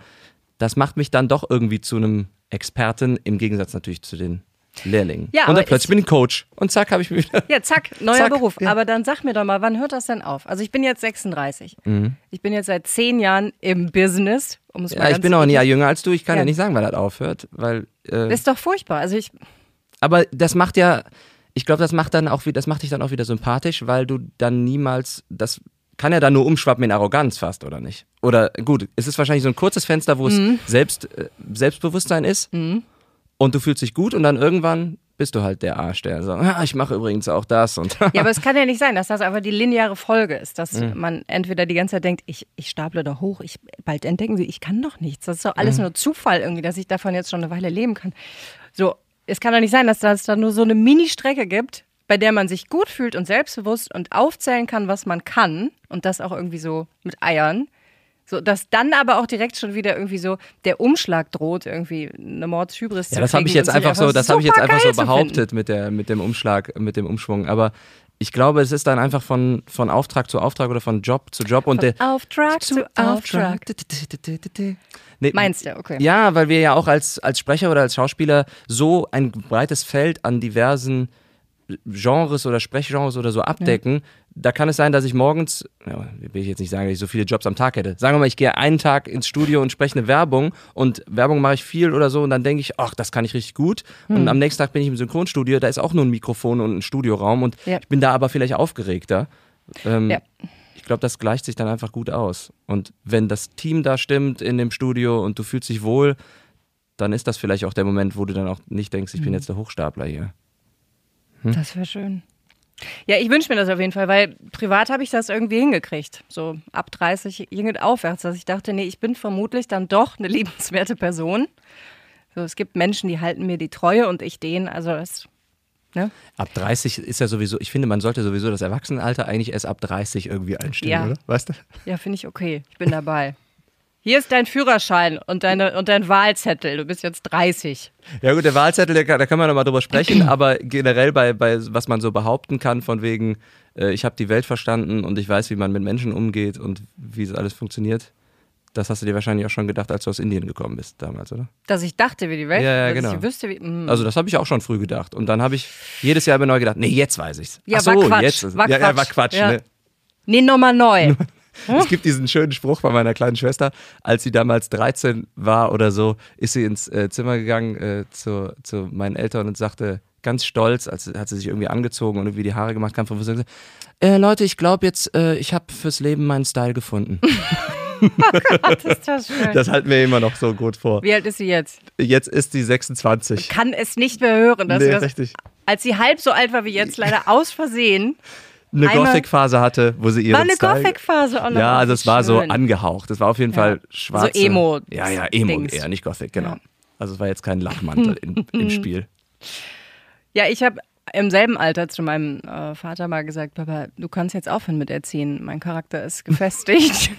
das macht mich dann doch irgendwie zu einem Experten, im Gegensatz natürlich zu den Lehrlingen. Ja, und dann plötzlich ich- bin ich Coach. Und zack, habe ich mich wieder. Ja, zack, neuer Zack, Beruf. ja. Aber dann sag mir doch mal, wann hört das denn auf? Also ich bin jetzt 36. Mhm. Ich bin jetzt seit zehn Jahren im Business. Um es mal Ja, ich bin auch ein Jahr jünger als du. Ich kann ja, Ja. nicht sagen, weil das aufhört. Weil, äh, Das ist doch furchtbar. Also ich, aber das macht ja, ich glaube, das macht dann auch wieder, das macht dich dann auch wieder sympathisch, weil du dann niemals, das kann ja dann nur umschwappen in Arroganz fast, oder nicht? Oder gut, es ist wahrscheinlich so ein kurzes Fenster, wo Mhm. es Selbst, äh, Selbstbewusstsein ist und du fühlst dich gut und dann irgendwann bist du halt der Arsch, der so, ja, ich mache übrigens auch das und ja, aber es kann ja nicht sein, dass das einfach die lineare Folge ist, dass Mhm. man entweder die ganze Zeit denkt, ich, ich staple doch hoch, ich, bald entdecken sie, ich kann doch nichts. Das ist doch alles Mhm. nur Zufall irgendwie, dass ich davon jetzt schon eine Weile leben kann. So, es kann doch nicht sein, dass das da nur so eine Mini-Strecke gibt, bei der man sich gut fühlt und selbstbewusst und aufzählen kann, was man kann und das auch irgendwie so mit Eiern. So, dass dann aber auch direkt schon wieder irgendwie so der Umschlag droht, irgendwie eine Mordshybris zu Ja, das habe ich jetzt einfach so, das habe ich jetzt einfach so zu behauptet mit der, mit dem Umschlag, mit dem Umschwung. Aber ich glaube, es ist dann einfach von, von Auftrag zu Auftrag oder von Job zu Job und der Auftrag zu Auftrag. Nee, Meinst du, okay. Ja, weil wir ja auch als, als Sprecher oder als Schauspieler so ein breites Feld an diversen Genres oder Sprechgenres oder so abdecken. Da kann es sein, dass ich morgens, ja, will ich jetzt nicht sagen, dass ich so viele Jobs am Tag hätte. Sagen wir mal, ich gehe einen Tag ins Studio und spreche eine Werbung und Werbung mache ich viel oder so und dann denke ich, ach, das kann ich richtig gut. Hm. Und am nächsten Tag bin ich im Synchronstudio, da ist auch nur ein Mikrofon und ein Studioraum und Ja. ich bin da aber vielleicht aufgeregter. Ähm, Ja. Ich glaube, das gleicht sich dann einfach gut aus. Und wenn das Team da stimmt in dem Studio und du fühlst dich wohl, dann ist das vielleicht auch der Moment, wo du dann auch nicht denkst, ich Mhm. bin jetzt der Hochstapler hier. Das wäre schön. Ja, ich wünsche mir das auf jeden Fall, weil privat habe ich das irgendwie hingekriegt. So ab 30 ging es aufwärts, dass ich dachte, nee, ich bin vermutlich dann doch eine liebenswerte Person. So, es gibt Menschen, die halten mir die Treue und ich denen. Also das, ne? Ab 30 ist ja sowieso, ich finde, man sollte sowieso das Erwachsenenalter eigentlich erst ab 30 irgendwie einstellen, Ja. oder? Weißt du? Ja, finde ich okay. Ich bin dabei. Hier ist dein Führerschein und, deine, und dein Wahlzettel. Du bist jetzt 30. Ja gut, der Wahlzettel, der da kann man nochmal drüber sprechen, aber generell bei, bei was man so behaupten kann, von wegen, äh, ich habe die Welt verstanden und ich weiß, wie man mit Menschen umgeht und wie es alles funktioniert, das hast du dir wahrscheinlich auch schon gedacht, als du aus Indien gekommen bist damals, oder? Dass ich dachte, wie die Welt, Ja, ja, dass genau. ich wüsste, wie. mm. Also das habe ich auch schon früh gedacht. Und dann habe ich jedes Jahr immer neu gedacht, nee, jetzt weiß ich's. Ja, Ach so, war Quatsch, jetzt. war ja, ja, war Quatsch. Quatsch. Ja. Ne? nee, nochmal neu. Es gibt diesen schönen Spruch von meiner kleinen Schwester, als sie damals 13 war oder so, ist sie ins äh, Zimmer gegangen äh, zu, zu meinen Eltern und sagte ganz stolz, als hat sie sich irgendwie angezogen und irgendwie die Haare gemacht, kam von äh, Leute, ich glaube jetzt, äh, ich habe fürs Leben meinen Style gefunden. Das ist das schön. Das halten wir immer noch so gut vor. Wie alt ist sie jetzt? Jetzt ist sie 26. Kann es nicht mehr hören, dass Nee, das, richtig. als sie halb so alt war wie jetzt, leider aus Versehen. Eine Gothic-Phase hatte, wo sie ihren War eine. Gothic-Phase auch noch. Ja, also es war so angehaucht. Es war auf jeden Fall schwarz. Emo- Ja, ja, Emo Dings. eher, nicht Gothic, genau. Ja. Also es war jetzt kein Lachmantel in, im Spiel. Ja, ich habe im selben Alter zu meinem äh, Vater mal gesagt, Papa, du kannst jetzt aufhören mit Erziehen. Mein Charakter ist gefestigt.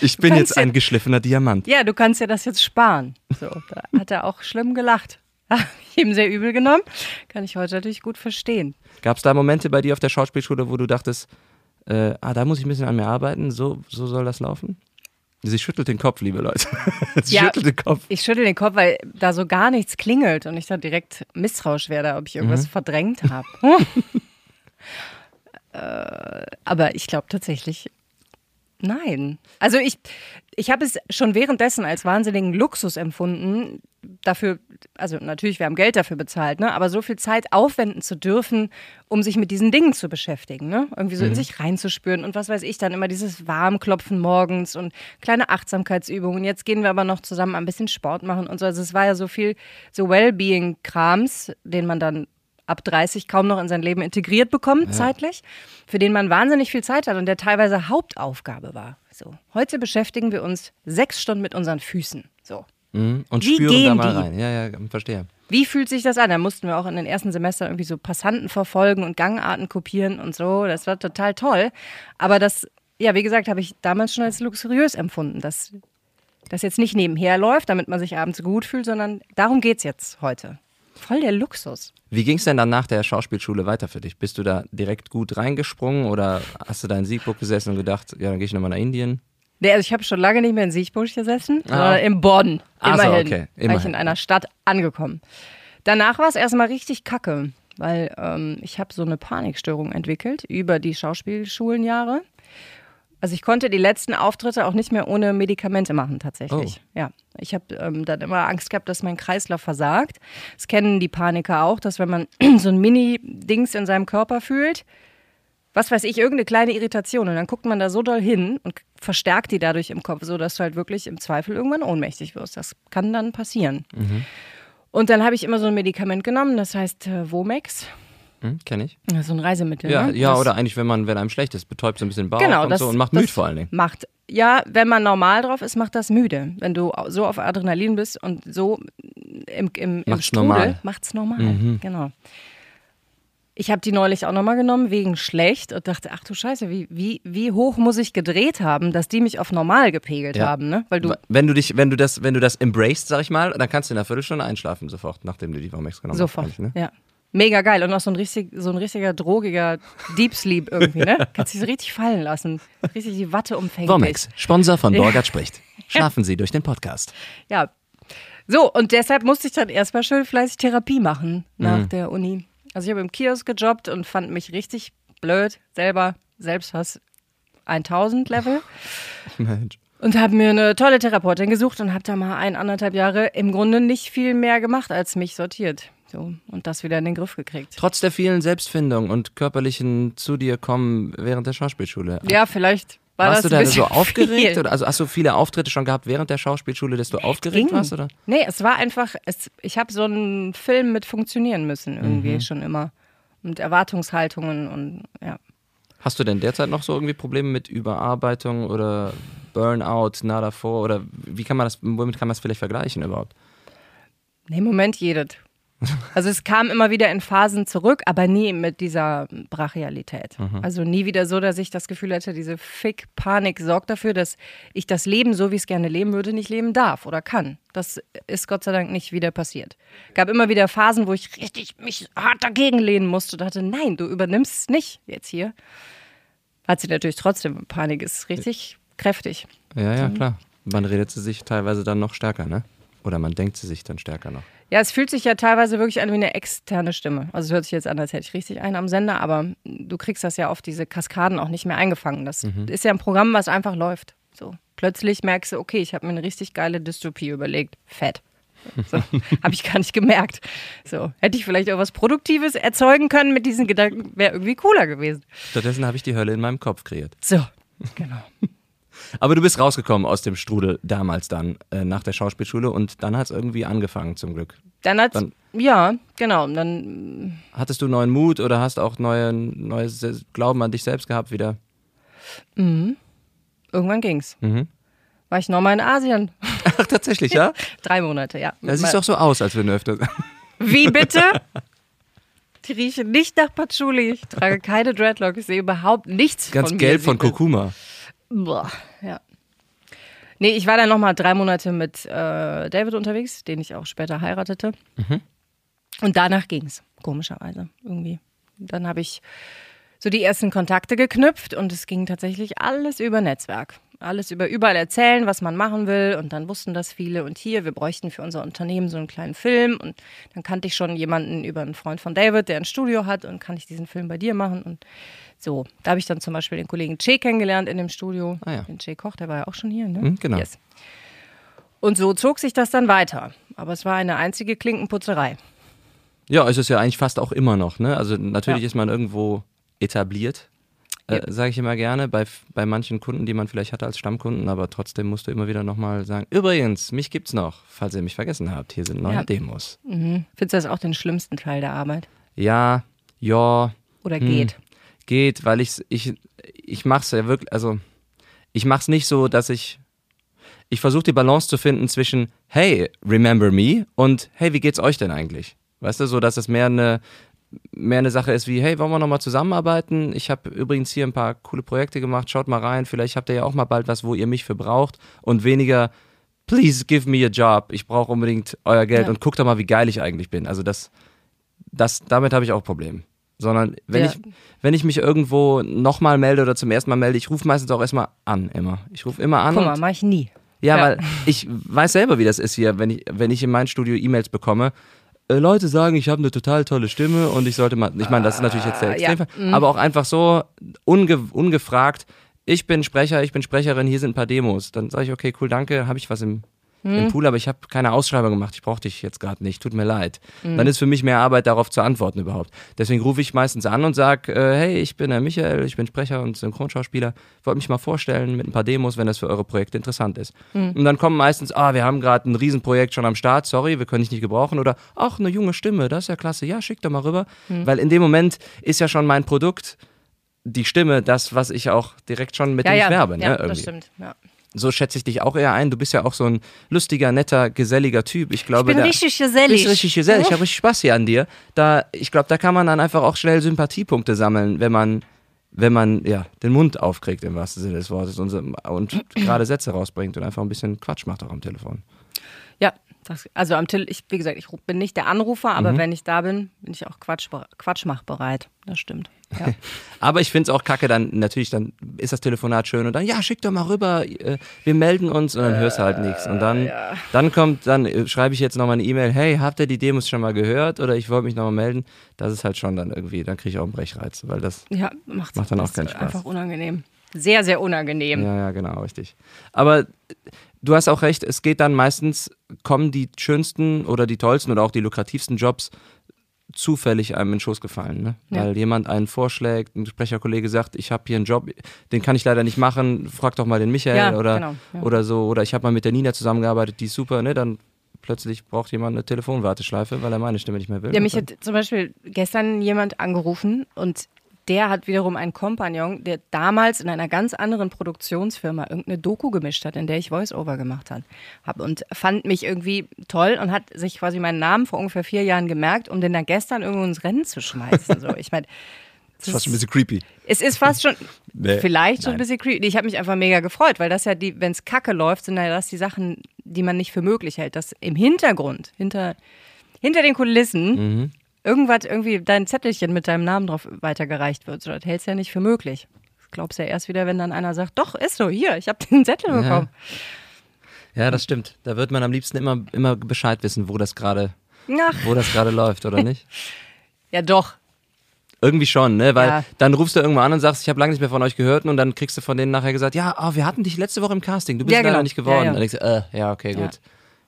Ich bin jetzt ein ja- geschliffener Diamant. ja, du kannst ja das jetzt sparen. So, da hat er auch schlimm gelacht. Habe ich ihm sehr übel genommen. Kann ich heute natürlich gut verstehen. Gab es da Momente bei dir auf der Schauspielschule, wo du dachtest, äh, ah, da muss ich ein bisschen an mir arbeiten, so, so soll das laufen? Sie schüttelt den Kopf, liebe Leute. Sie Ja. schüttelt den Kopf. Ich schüttel den Kopf, weil da so gar nichts klingelt und ich dann direkt misstrauisch werde, ob ich irgendwas verdrängt habe. äh, aber ich glaube tatsächlich, nein. Also ich, ich habe es schon währenddessen als wahnsinnigen Luxus empfunden, dafür, also natürlich, wir haben Geld dafür bezahlt, ne? aber so viel Zeit aufwenden zu dürfen, um sich mit diesen Dingen zu beschäftigen, ne? irgendwie so in sich reinzuspüren und was weiß ich dann immer dieses Warmklopfen morgens und kleine Achtsamkeitsübungen. Jetzt gehen wir aber noch zusammen ein bisschen Sport machen und so. Also es war ja so viel so Wellbeing-Krams, den man dann ab 30 kaum noch in sein Leben integriert bekommt, zeitlich, für den man wahnsinnig viel Zeit hat und der teilweise Hauptaufgabe war. So, heute beschäftigen wir uns sechs Stunden mit unseren Füßen. So. Mhm. Und Wie spüren da mal die? rein. Ja, ja, verstehe. Wie fühlt sich das an? Da mussten wir auch in den ersten Semestern irgendwie so Passanten verfolgen und Gangarten kopieren und so. Das war total toll. Aber das, ja, wie gesagt, habe ich damals schon als luxuriös empfunden, dass das jetzt nicht nebenher läuft, damit man sich abends gut fühlt, sondern darum geht es jetzt heute. Voll der Luxus. Wie ging es denn dann nach der Schauspielschule weiter für dich? Bist du da direkt gut reingesprungen oder hast du da in Siegburg gesessen und gedacht, ja, dann gehe ich nochmal nach Indien? Nee, also ich habe schon lange nicht mehr in Siegburg gesessen, Ah. sondern in Bonn. Ach so, Immerhin. okay. War ich Immerhin. in einer Stadt angekommen. Danach war es erstmal richtig kacke, weil ähm, ich habe so eine Panikstörung entwickelt über die Schauspielschulenjahre. Also ich konnte die letzten Auftritte auch nicht mehr ohne Medikamente machen tatsächlich. Oh. Ja, ich habe ähm, dann immer Angst gehabt, dass mein Kreislauf versagt. Das kennen die Paniker auch, dass wenn man so ein Mini-Dings in seinem Körper fühlt, was weiß ich, irgendeine kleine Irritation und dann guckt man da so doll hin und verstärkt die dadurch im Kopf, so dass du halt wirklich im Zweifel irgendwann ohnmächtig wirst. Das kann dann passieren. Und dann habe ich immer so ein Medikament genommen, das heißt äh, Womex, Hm, Kenn ich. Das ist so ein Reisemittel. Ja, ne? ja das, oder eigentlich, wenn man, wenn einem schlecht ist, betäubt so ein bisschen Bauch genau, und das, so und macht müde vor allen Dingen. Macht, ja, wenn man normal drauf ist, macht das müde. Wenn du so auf Adrenalin bist und so im, im, im Macht's Strudel, normal. Mhm. macht's normal. Genau. Ich habe die neulich auch nochmal genommen wegen schlecht und dachte, ach du Scheiße, wie, wie, wie hoch muss ich gedreht haben, dass die mich auf normal gepegelt Ja. haben, ne? Weil du, Wenn du dich, wenn du das, wenn du das embraced, sag ich mal, dann kannst du in einer Viertelstunde einschlafen sofort, nachdem du die Womex genommen sofort, hast. eigentlich, Ne? ja. Mega geil und auch so ein, richtig, so ein richtiger drogiger Deep Sleep irgendwie, ne? Kannst dich so richtig fallen lassen. Richtig die Watte umfängt Womex. Sponsor von Borgert spricht. Schlafen Sie durch den Podcast. Ja. So, und deshalb musste ich dann erstmal schön fleißig Therapie machen nach Mhm. der Uni. Also ich habe im Kiosk gejobbt und fand mich richtig blöd, selber, Selbsthass 1000 Level. Mensch. Und habe mir eine tolle Therapeutin gesucht und habe da mal ein, anderthalb Jahre im Grunde nicht viel mehr gemacht, als mich sortiert. So, und das wieder in den Griff gekriegt. Trotz der vielen Selbstfindung und körperlichen zu dir kommen während der Schauspielschule. Ja, vielleicht war warst das du da so aufgeregt? viel. Oder, also hast du viele Auftritte schon gehabt während der Schauspielschule, dass du aufgeregt Ging. warst? Oder? Nee, es war einfach, es, ich habe so einen Film mit funktionieren müssen irgendwie Mhm. schon immer. Und Erwartungshaltungen und ja. Hast du denn derzeit noch so irgendwie Probleme mit Überarbeitung oder Burnout, nah davor? Oder wie kann man das, womit kann man das vielleicht vergleichen überhaupt? Nee, im Moment jedes. Also es kam immer wieder in Phasen zurück, aber nie mit dieser Brachialität. Also nie wieder so, dass ich das Gefühl hatte, diese Fick-Panik sorgt dafür, dass ich das Leben, so wie ich es gerne leben würde, nicht leben darf oder kann. Das ist Gott sei Dank nicht wieder passiert. Gab immer wieder Phasen, wo ich richtig mich hart dagegen lehnen musste und dachte, nein, du übernimmst es nicht jetzt hier. Hat sie natürlich trotzdem. Panik ist richtig kräftig. Ja, ja, klar. Man redet sie sich teilweise dann noch stärker, ne? Oder man denkt sie sich dann stärker noch. Ja, es fühlt sich ja teilweise wirklich an wie eine externe Stimme. Also es hört sich jetzt an, als hätte ich richtig einen am Sender, aber du kriegst das ja oft, diese Kaskaden auch nicht mehr eingefangen. Das ist ja ein Programm, was einfach läuft. So. Plötzlich merkst du, okay, ich habe mir eine richtig geile Dystopie überlegt. Fett. So, habe ich gar nicht gemerkt. So, hätte ich vielleicht auch was Produktives erzeugen können mit diesen Gedanken, wäre irgendwie cooler gewesen. Stattdessen habe ich die Hölle in meinem Kopf kreiert. So, genau. Aber du bist rausgekommen aus dem Strudel damals dann, äh, nach der Schauspielschule und dann hat es irgendwie angefangen zum Glück. Dann hat Dann- ja, genau. Dann Hattest du neuen Mut oder hast auch neue, neues Glauben an dich selbst gehabt wieder? irgendwann ging's. Mhm. War ich nochmal in Asien. Ach, tatsächlich, ja? Drei Monate, ja. Das sieht doch so aus, als wenn du öfter. Wie bitte? Die riechen nicht nach Patchouli. Ich trage keine Dreadlock. Ich sehe überhaupt nichts Ganz von gelb von Kurkuma. Boah, ja. Nee, ich war dann nochmal drei Monate mit äh, David unterwegs, den ich auch später heiratete. Und danach ging's, komischerweise, irgendwie. Dann habe ich so die ersten Kontakte geknüpft und es ging tatsächlich alles über Netzwerk. Alles über überall erzählen, was man machen will. Und dann wussten das viele. Und hier, wir bräuchten für unser Unternehmen so einen kleinen Film. Und dann kannte ich schon jemanden über einen Freund von David, der ein Studio hat. Und kann ich diesen Film bei dir machen? Und so, da habe ich dann zum Beispiel den Kollegen Che kennengelernt in dem Studio. Ah ja. Den Che Koch, der war ja auch schon hier, ne? Mhm, genau. Yes. Und so zog sich das dann weiter. Aber es war eine einzige Klinkenputzerei. Ja, ist es ja eigentlich fast auch immer noch, ne? Also natürlich Ja. ist man irgendwo etabliert, äh, sage ich immer gerne, bei, bei manchen Kunden, die man vielleicht hatte als Stammkunden, aber trotzdem musst du immer wieder nochmal sagen, übrigens, mich gibt's noch, falls ihr mich vergessen habt, hier sind neue Ja. Demos. Findest du das auch den schlimmsten Teil der Arbeit? Ja, ja, Oder Hm. geht? Geht, weil ich ich ich mach's ja wirklich, also ich mach's nicht so, dass ich ich versuche die Balance zu finden zwischen hey, remember me und hey, wie geht's euch denn eigentlich? Weißt du, so dass es mehr eine mehr eine Sache ist wie hey, wollen wir noch mal zusammenarbeiten? Ich habe übrigens hier ein paar coole Projekte gemacht, schaut mal rein, vielleicht habt ihr ja auch mal bald was, wo ihr mich für braucht und weniger please give me a job, ich brauche unbedingt euer Geld Ja. und guckt doch mal, wie geil ich eigentlich bin. Also das das damit habe ich auch ein Problem. Sondern wenn Ja. ich wenn ich mich irgendwo nochmal melde oder zum ersten Mal melde, ich rufe meistens auch erstmal an, immer. Ich rufe immer an. Guck mal, und- mach ich nie. ja, Ja. weil ich weiß selber, wie das ist hier, wenn ich, wenn ich in mein Studio E-Mails bekomme. Äh, Leute sagen, ich habe eine total tolle Stimme und ich sollte mal, ich meine, das ist natürlich jetzt der Ah, ja. Mhm. Extremfall, aber auch einfach so unge, ungefragt, ich bin Sprecher, ich bin Sprecherin, hier sind ein paar Demos. Dann sage ich, okay, cool, danke, habe ich was im, Mhm. im Pool, aber ich habe keine Ausschreibung gemacht, ich brauche dich jetzt gerade nicht, tut mir leid. Mhm. Dann ist für mich mehr Arbeit, darauf zu antworten überhaupt. Deswegen rufe ich meistens an und sage, äh, hey, ich bin der Michael, ich bin Sprecher und Synchronschauspieler, wollte mich mal vorstellen mit ein paar Demos, wenn das für eure Projekte interessant ist. Und dann kommen meistens, ah, wir haben gerade ein Riesenprojekt schon am Start, sorry, wir können dich nicht gebrauchen oder, ach, eine junge Stimme, das ist ja klasse, ja, schick doch mal rüber. Weil in dem Moment ist ja schon mein Produkt, die Stimme, das, was ich auch direkt schon mit Ja, dem ja, werbe. Ne, ja irgendwie. das stimmt. Ja. So schätze ich dich auch eher ein. Du bist ja auch so ein lustiger, netter, geselliger Typ. Ich glaube, Ich bin da, richtig gesellig. richtig gesellig. Ich habe richtig Spaß hier an dir. Da, ich glaube, da kann man dann einfach auch schnell Sympathiepunkte sammeln, wenn man, wenn man ja den Mund aufkriegt im wahrsten Sinne des Wortes und, und gerade Sätze rausbringt und einfach ein bisschen Quatsch macht auch am Telefon. Ja, das, also am Till, ich, wie gesagt, ich bin nicht der Anrufer, Mhm. aber wenn ich da bin, bin ich auch Quatsch, Quatschmachbereit. Das stimmt. Ja. Aber ich finde es auch kacke, dann natürlich, dann ist das Telefonat schön und dann, ja, schick doch mal rüber, äh, wir melden uns und dann hörst du halt nichts. Und dann, dann kommt, dann äh, schreibe ich jetzt nochmal eine E-Mail, hey, habt ihr die Demos schon mal gehört oder ich wollte mich nochmal melden. Das ist halt schon dann irgendwie, dann kriege ich auch einen Brechreiz, weil das ja, macht, dann auch keinen Spaß. Einfach unangenehm. Sehr, sehr unangenehm. Ja, ja, genau, richtig. Aber du hast auch recht, es geht dann meistens, kommen die schönsten oder die tollsten oder auch die lukrativsten Jobs zufällig einem in den Schoß gefallen. Ne? Ja. Weil jemand einen vorschlägt, ein Sprecherkollege sagt, ich habe hier einen Job, den kann ich leider nicht machen, frag doch mal den Michael Ja, oder, genau, ja. oder so. Oder ich habe mal mit der Nina zusammengearbeitet, die ist super, ne? Dann plötzlich braucht jemand eine Telefonwarteschleife, weil er meine Stimme nicht mehr will. Ja, mich hat zum Beispiel gestern jemand angerufen und der hat wiederum einen Kompagnon, der damals in einer ganz anderen Produktionsfirma irgendeine Doku gemischt hat, in der ich Voice-Over gemacht habe. Und fand mich irgendwie toll und hat sich quasi meinen Namen vor ungefähr vier Jahren gemerkt, um den dann gestern irgendwo ins Rennen zu schmeißen. So, ich meine, das ist fast schon ein bisschen creepy. Es ist fast schon, Nee, vielleicht schon nein. ein bisschen creepy. Ich habe mich einfach mega gefreut, weil das ja die, wenn es kacke läuft, sind ja das die Sachen, die man nicht für möglich hält. Dass im Hintergrund, hinter, hinter den Kulissen, Mhm. Irgendwas, irgendwie dein Zettelchen mit deinem Namen drauf weitergereicht wird. So, das hältst du ja nicht für möglich. Das glaubst du ja erst wieder, wenn dann einer sagt, doch, ist so, hier, ich habe den Zettel bekommen. Ja, das stimmt. Da wird man am liebsten immer, immer Bescheid wissen, wo das gerade, wo das gerade läuft, oder nicht? ja doch. Irgendwie schon, ne? Weil Ja. dann rufst du irgendwann an und sagst, ich habe lange nicht mehr von euch gehört und dann kriegst du von denen nachher gesagt, ja, oh, wir hatten dich letzte Woche im Casting, du bist Ja, leider genau. nicht geworden. Ja, ja. Dann denkst du, äh, ja, okay, Ja. gut.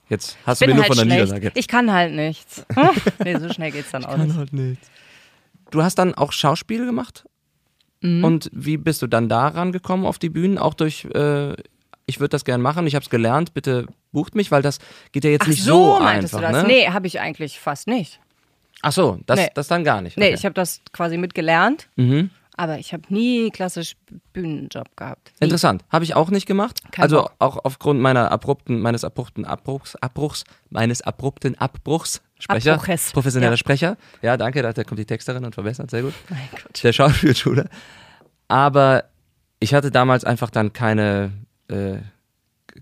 Jetzt hast du mir nur halt von der schlecht. Niederlage. Ich kann halt nichts. nee, so schnell geht's dann auch nicht. halt nichts. Du hast dann auch Schauspiel gemacht? Mhm. Und wie bist du dann da rangekommen auf die Bühnen? Auch durch, äh, ich würde das gern machen, ich habe es gelernt, bitte bucht mich, weil das geht ja jetzt Ach nicht so, so, meintest einfach. du das? Ne? Nee, habe ich eigentlich fast nicht. Ach so, das, Nee. das dann gar nicht. Nee, okay. ich habe das quasi mitgelernt, mhm. Aber ich habe nie klassisch Bühnenjob gehabt. Nie. Interessant. Habe ich auch nicht gemacht. Kein also Bock. auch aufgrund meiner abrupten, meines abrupten Abbruchs, Abbruchs, meines abrupten Abbruchs. Sprecher. Abbruches. Professioneller Ja. Sprecher. Ja, danke, da kommt die Texterin und verbessert, sehr gut. Mein Gott. Der Schauspielschule. Aber ich hatte damals einfach dann keine, äh,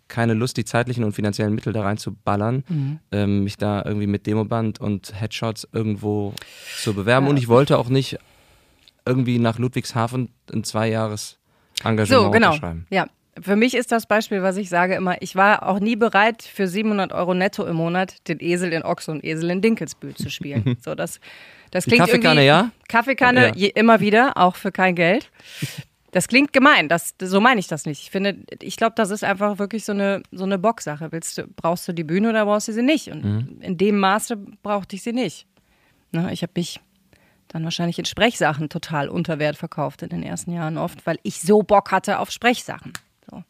keine Lust, die zeitlichen und finanziellen Mittel da reinzuballern, Mhm. ähm, mich da irgendwie mit Demoband und Headshots irgendwo zu bewerben. Und ich wollte auch nicht irgendwie nach Ludwigshafen ein Zweijahres Engagement So, genau. unterschreiben. Ja. Für mich ist das Beispiel, was ich sage immer, ich war auch nie bereit, für 700 Euro netto im Monat den Esel in Ochse und Esel in Dinkelsbühl zu spielen. so, das, das Die klingt Kaffeekanne, irgendwie, ja? Kaffeekanne, Ja. je, immer wieder, auch für kein Geld. Das klingt gemein, das, so meine ich das nicht. Ich finde, ich glaube, das ist einfach wirklich so eine, so eine Bocksache. Willst du, brauchst du die Bühne oder brauchst du sie nicht? Und Mhm. in dem Maße brauchte ich sie nicht. Ne, ich habe mich dann wahrscheinlich in Sprechsachen total unter Wert verkauft in den ersten Jahren oft, weil ich so Bock hatte auf Sprechsachen. So.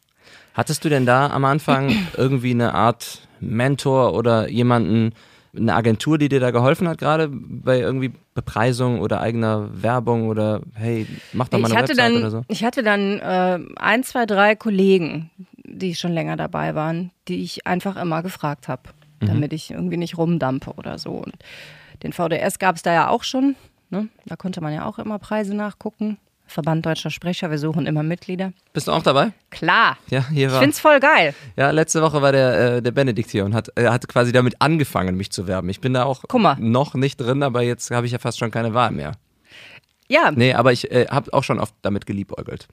Hattest du denn da am Anfang irgendwie eine Art Mentor oder jemanden, eine Agentur, die dir da geholfen hat, gerade bei irgendwie Bepreisung oder eigener Werbung oder hey, mach doch mal Ich eine Website dann, oder so? ich hatte dann äh, ein, zwei, drei Kollegen, die schon länger dabei waren, die ich einfach immer gefragt habe, Mhm. damit ich irgendwie nicht rumdampe oder so. Und den VDS gab es da ja auch schon. Ne? Da konnte man ja auch immer Preise nachgucken. Verband Deutscher Sprecher, wir suchen immer Mitglieder. Bist du auch dabei? Klar. Ja, hier Ich war. find's voll geil. Ja, letzte Woche war der, äh, der Benedikt hier und hat, äh, hat quasi damit angefangen, mich zu werben. Ich bin da auch noch nicht drin, aber jetzt habe ich ja fast schon keine Wahl mehr. Ja, Nee, aber ich äh, habe auch schon oft damit geliebäugelt.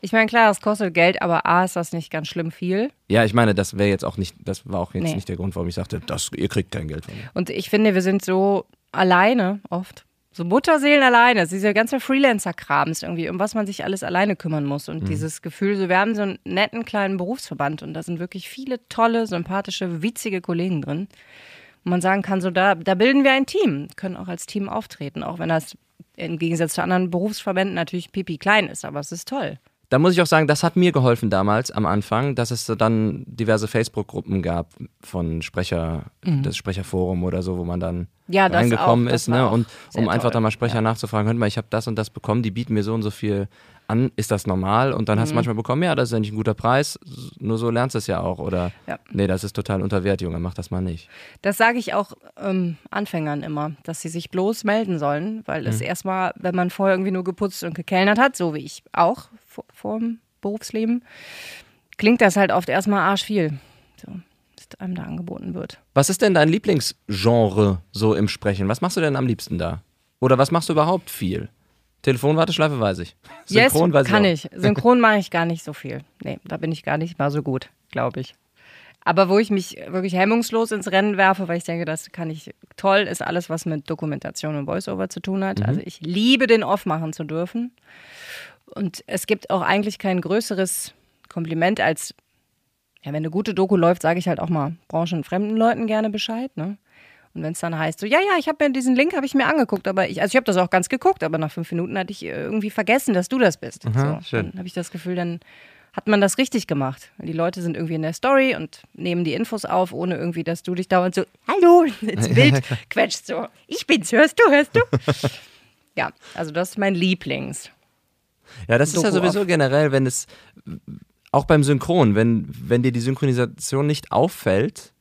ich meine, klar, das kostet Geld, aber A ist das nicht ganz schlimm viel. Ja, ich meine, das wäre jetzt auch nicht, das war auch jetzt Nee. nicht der Grund, warum ich sagte, das, ihr kriegt kein Geld von mir. Und ich finde, wir sind so alleine oft. So Mutterseelen alleine. Dieser ganze Freelancer-Kram ist irgendwie, um was man sich alles alleine kümmern muss. Und dieses Gefühl, so, wir haben so einen netten kleinen Berufsverband und da sind wirklich viele tolle, sympathische, witzige Kollegen drin. Und man sagen kann, so, da, da bilden wir ein Team, können auch als Team auftreten, auch wenn das im Gegensatz zu anderen Berufsverbänden natürlich pipi klein ist, aber es ist toll. Da muss ich auch sagen, das hat mir geholfen damals am Anfang, dass es dann diverse Facebook-Gruppen gab von Sprecher, das Sprecherforum oder so, wo man dann Mhm. Ja, reingekommen auch, ist, ne? Und um einfach toll. da mal Sprecher nachzufragen, hört mal, ich habe das und das bekommen, die bieten mir so und so viel an, ist das normal? Und dann Mhm. hast du manchmal bekommen, ja, das ist ja nicht ein guter Preis, nur so lernst du es ja auch. Oder Ja. nee, das ist total unter Wert, Junge, mach das mal nicht. Das sage ich auch ähm, Anfängern immer, dass sie sich bloß melden sollen, weil es erstmal, wenn man vorher irgendwie nur geputzt und gekellnert hat, so wie ich auch vor, vor dem Berufsleben, klingt das halt oft erstmal arschviel, so, was einem da angeboten wird. Was ist denn dein Lieblingsgenre so im Sprechen? Was machst du denn am liebsten da? Oder was machst du überhaupt viel? Telefonwarteschleife weiß ich. Synchron yes, weiß kann ich. ich. Synchron mache ich gar nicht so viel. Nee, da bin ich gar nicht mal so gut, glaube ich. Aber wo ich mich wirklich hemmungslos ins Rennen werfe, weil ich denke, das kann ich toll, ist alles, was mit Dokumentation und Voiceover zu tun hat. Also ich liebe den Off machen zu dürfen. Und es gibt auch eigentlich kein größeres Kompliment als, ja, wenn eine gute Doku läuft, sage ich halt auch mal branchenfremden Leuten gerne Bescheid, ne? Und wenn es dann heißt, so, ja, ja, ich habe mir diesen Link habe ich mir angeguckt, aber ich, also ich habe das auch ganz geguckt, aber nach fünf Minuten hatte ich äh, irgendwie vergessen, dass du das bist. Aha, so, schön. Dann habe ich das Gefühl, dann hat man das richtig gemacht. Die Leute sind irgendwie in der Story und nehmen die Infos auf, ohne irgendwie, dass du dich dauernd so, hallo, ins Bild quetscht so. Ich bin's, hörst du, hörst du? Ja, also das ist mein Lieblings. Ja, das ist ja Doku sowieso auf. generell, wenn es auch beim Synchron, wenn, wenn dir die Synchronisation nicht auffällt,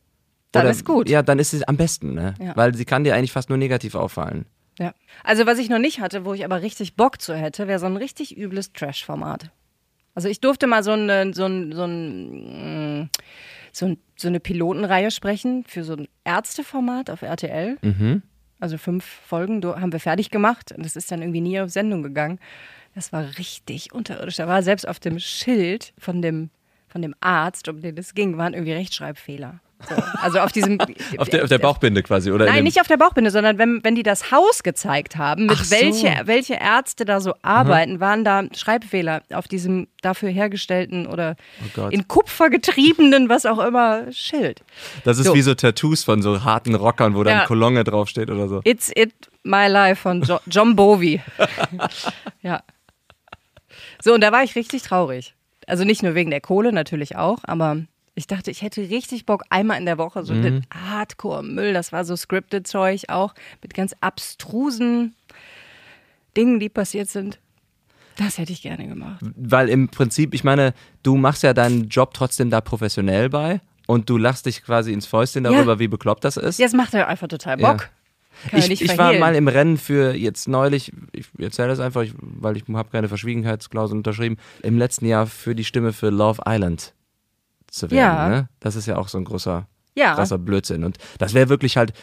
Dann oder- ist gut. Ja, dann ist sie am besten, ne? Ja. Weil sie kann dir eigentlich fast nur negativ auffallen. Ja. Also was ich noch nicht hatte, wo ich aber richtig Bock zu hätte, wäre so ein richtig übles Trash-Format. Also ich durfte mal so eine, so ein, so ein, mm, so, ein, so eine Pilotenreihe sprechen für so ein Ärzteformat auf RTL. Mhm. Also fünf Folgen haben wir fertig gemacht und das ist dann irgendwie nie auf Sendung gegangen. Das war richtig unterirdisch. Da war selbst auf dem Schild von dem, von dem Arzt, um den es ging, waren irgendwie Rechtschreibfehler. So. Also auf diesem Auf der, auf der Bauchbinde quasi, oder? in Nein, nicht auf der Bauchbinde, sondern wenn, wenn die das Haus gezeigt haben, mit so. welche, welche Ärzte da so arbeiten, waren da Schreibfehler auf diesem dafür hergestellten oder Oh in Kupfer getriebenen, was auch immer, Schild. Das ist So. wie so Tattoos von so harten Rockern, wo dann Ja. Kolonne draufsteht oder so. It's It My Life von jo John Bowie. ja. So, und da war ich richtig traurig. Also nicht nur wegen der Kohle, natürlich auch, aber ich dachte, ich hätte richtig Bock, einmal in der Woche so den Hardcore-Müll, das war so Scripted-Zeug auch, mit ganz abstrusen Dingen, die passiert sind. Das hätte ich gerne gemacht. Weil im Prinzip, ich meine, du machst ja deinen Job trotzdem da professionell bei und du lachst dich quasi ins Fäustchen Ja. darüber, wie bekloppt das ist. Ja, es macht ja einfach total Bock. Ja Ich, ich war mal im Rennen für jetzt neulich, ich erzähle das einfach, weil ich habe keine Verschwiegenheitsklausel unterschrieben, im letzten Jahr für die Stimme für Love Island zu werden. Ja. Ne? Das ist ja auch so ein großer, Ja. krasser Blödsinn. Und das wäre wirklich halt,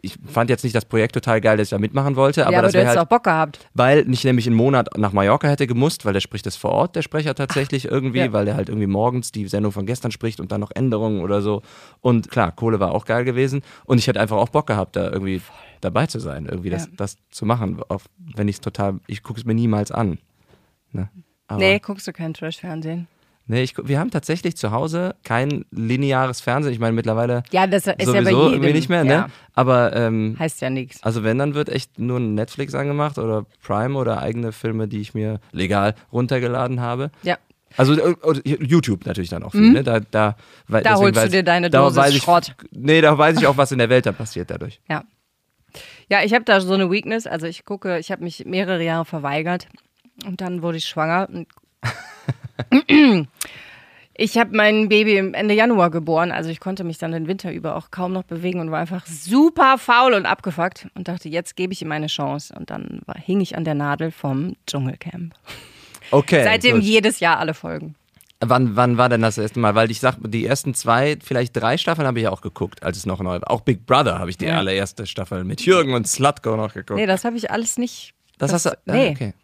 ich fand jetzt nicht das Projekt total geil, dass ich da mitmachen wollte, aber ja, aber das du wäre hättest halt, auch Bock gehabt. weil ich nämlich einen Monat nach Mallorca hätte gemusst, weil der spricht das vor Ort, der Sprecher tatsächlich irgendwie, ja. weil der halt irgendwie morgens die Sendung von gestern spricht und dann noch Änderungen oder so. Und klar, Kohle war auch geil gewesen und ich hätte einfach auch Bock gehabt, da irgendwie dabei zu sein, irgendwie das, das zu machen, auch wenn ich es total, ich gucke es mir niemals an. Ne? Aber, Nee, guckst du kein Trash-Fernsehen. Nee ich, wir haben tatsächlich zu Hause kein lineares Fernsehen. Ich meine, mittlerweile Ja, das ist ja sowieso bei jedem. irgendwie nicht mehr, ne? Ja, Aber ähm, heißt ja nichts. also wenn, dann wird echt nur Netflix angemacht oder Prime oder eigene Filme, die ich mir legal runtergeladen habe. Ja. Also äh, YouTube natürlich dann auch viel, ne? Da, da, weil, Mhm. Da holst du weiß- dir deine Dosis ich, Schrott. Nee, da weiß ich auch, was in der Welt dann passiert dadurch. Ja. Ja, ich habe da so eine Weakness. Also ich gucke, ich habe mich mehrere Jahre verweigert und dann wurde ich schwanger. Und ich habe mein Baby im Ende Januar geboren, also ich konnte mich dann den Winter über auch kaum noch bewegen und war einfach super faul und abgefuckt und dachte, jetzt gebe ich ihm eine Chance. Und dann war, hing ich an der Nadel vom Dschungelcamp. Okay. Seitdem gut. jedes Jahr alle Folgen. Wann, wann war denn das erste Mal? Weil ich sag, die ersten zwei, vielleicht drei Staffeln habe ich ja auch geguckt, als es noch neu war. Auch Big Brother habe ich die Ja. allererste Staffel mit Jürgen und Slutko noch geguckt. Nee, das habe ich alles nicht. Das hast du- ah, Nee, okay.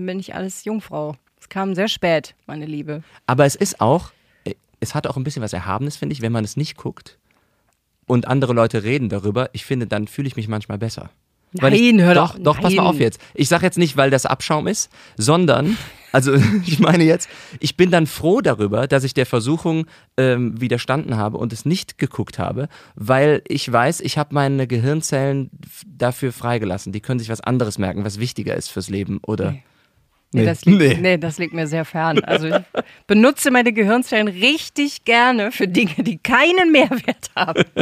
bin ich alles Jungfrau. Es kam sehr spät, meine Liebe. Aber es ist auch, äh, es hat auch ein bisschen was Erhabenes, finde ich, wenn man es nicht guckt und andere Leute reden darüber. Ich finde, dann fühle ich mich manchmal besser. Weil ich, Nein, hör doch. doch, Doch, pass mal nein. auf jetzt. Ich sage jetzt nicht, weil das Abschaum ist, sondern, also ich meine jetzt, ich bin dann froh darüber, dass ich der Versuchung ähm, widerstanden habe und es nicht geguckt habe, weil ich weiß, ich habe meine Gehirnzellen dafür freigelassen. Die können sich was anderes merken, was wichtiger ist fürs Leben, oder? Nee. Nee, das liegt, Nee. nee. das liegt mir sehr fern. Also ich benutze meine Gehirnzellen richtig gerne für Dinge, die keinen Mehrwert haben.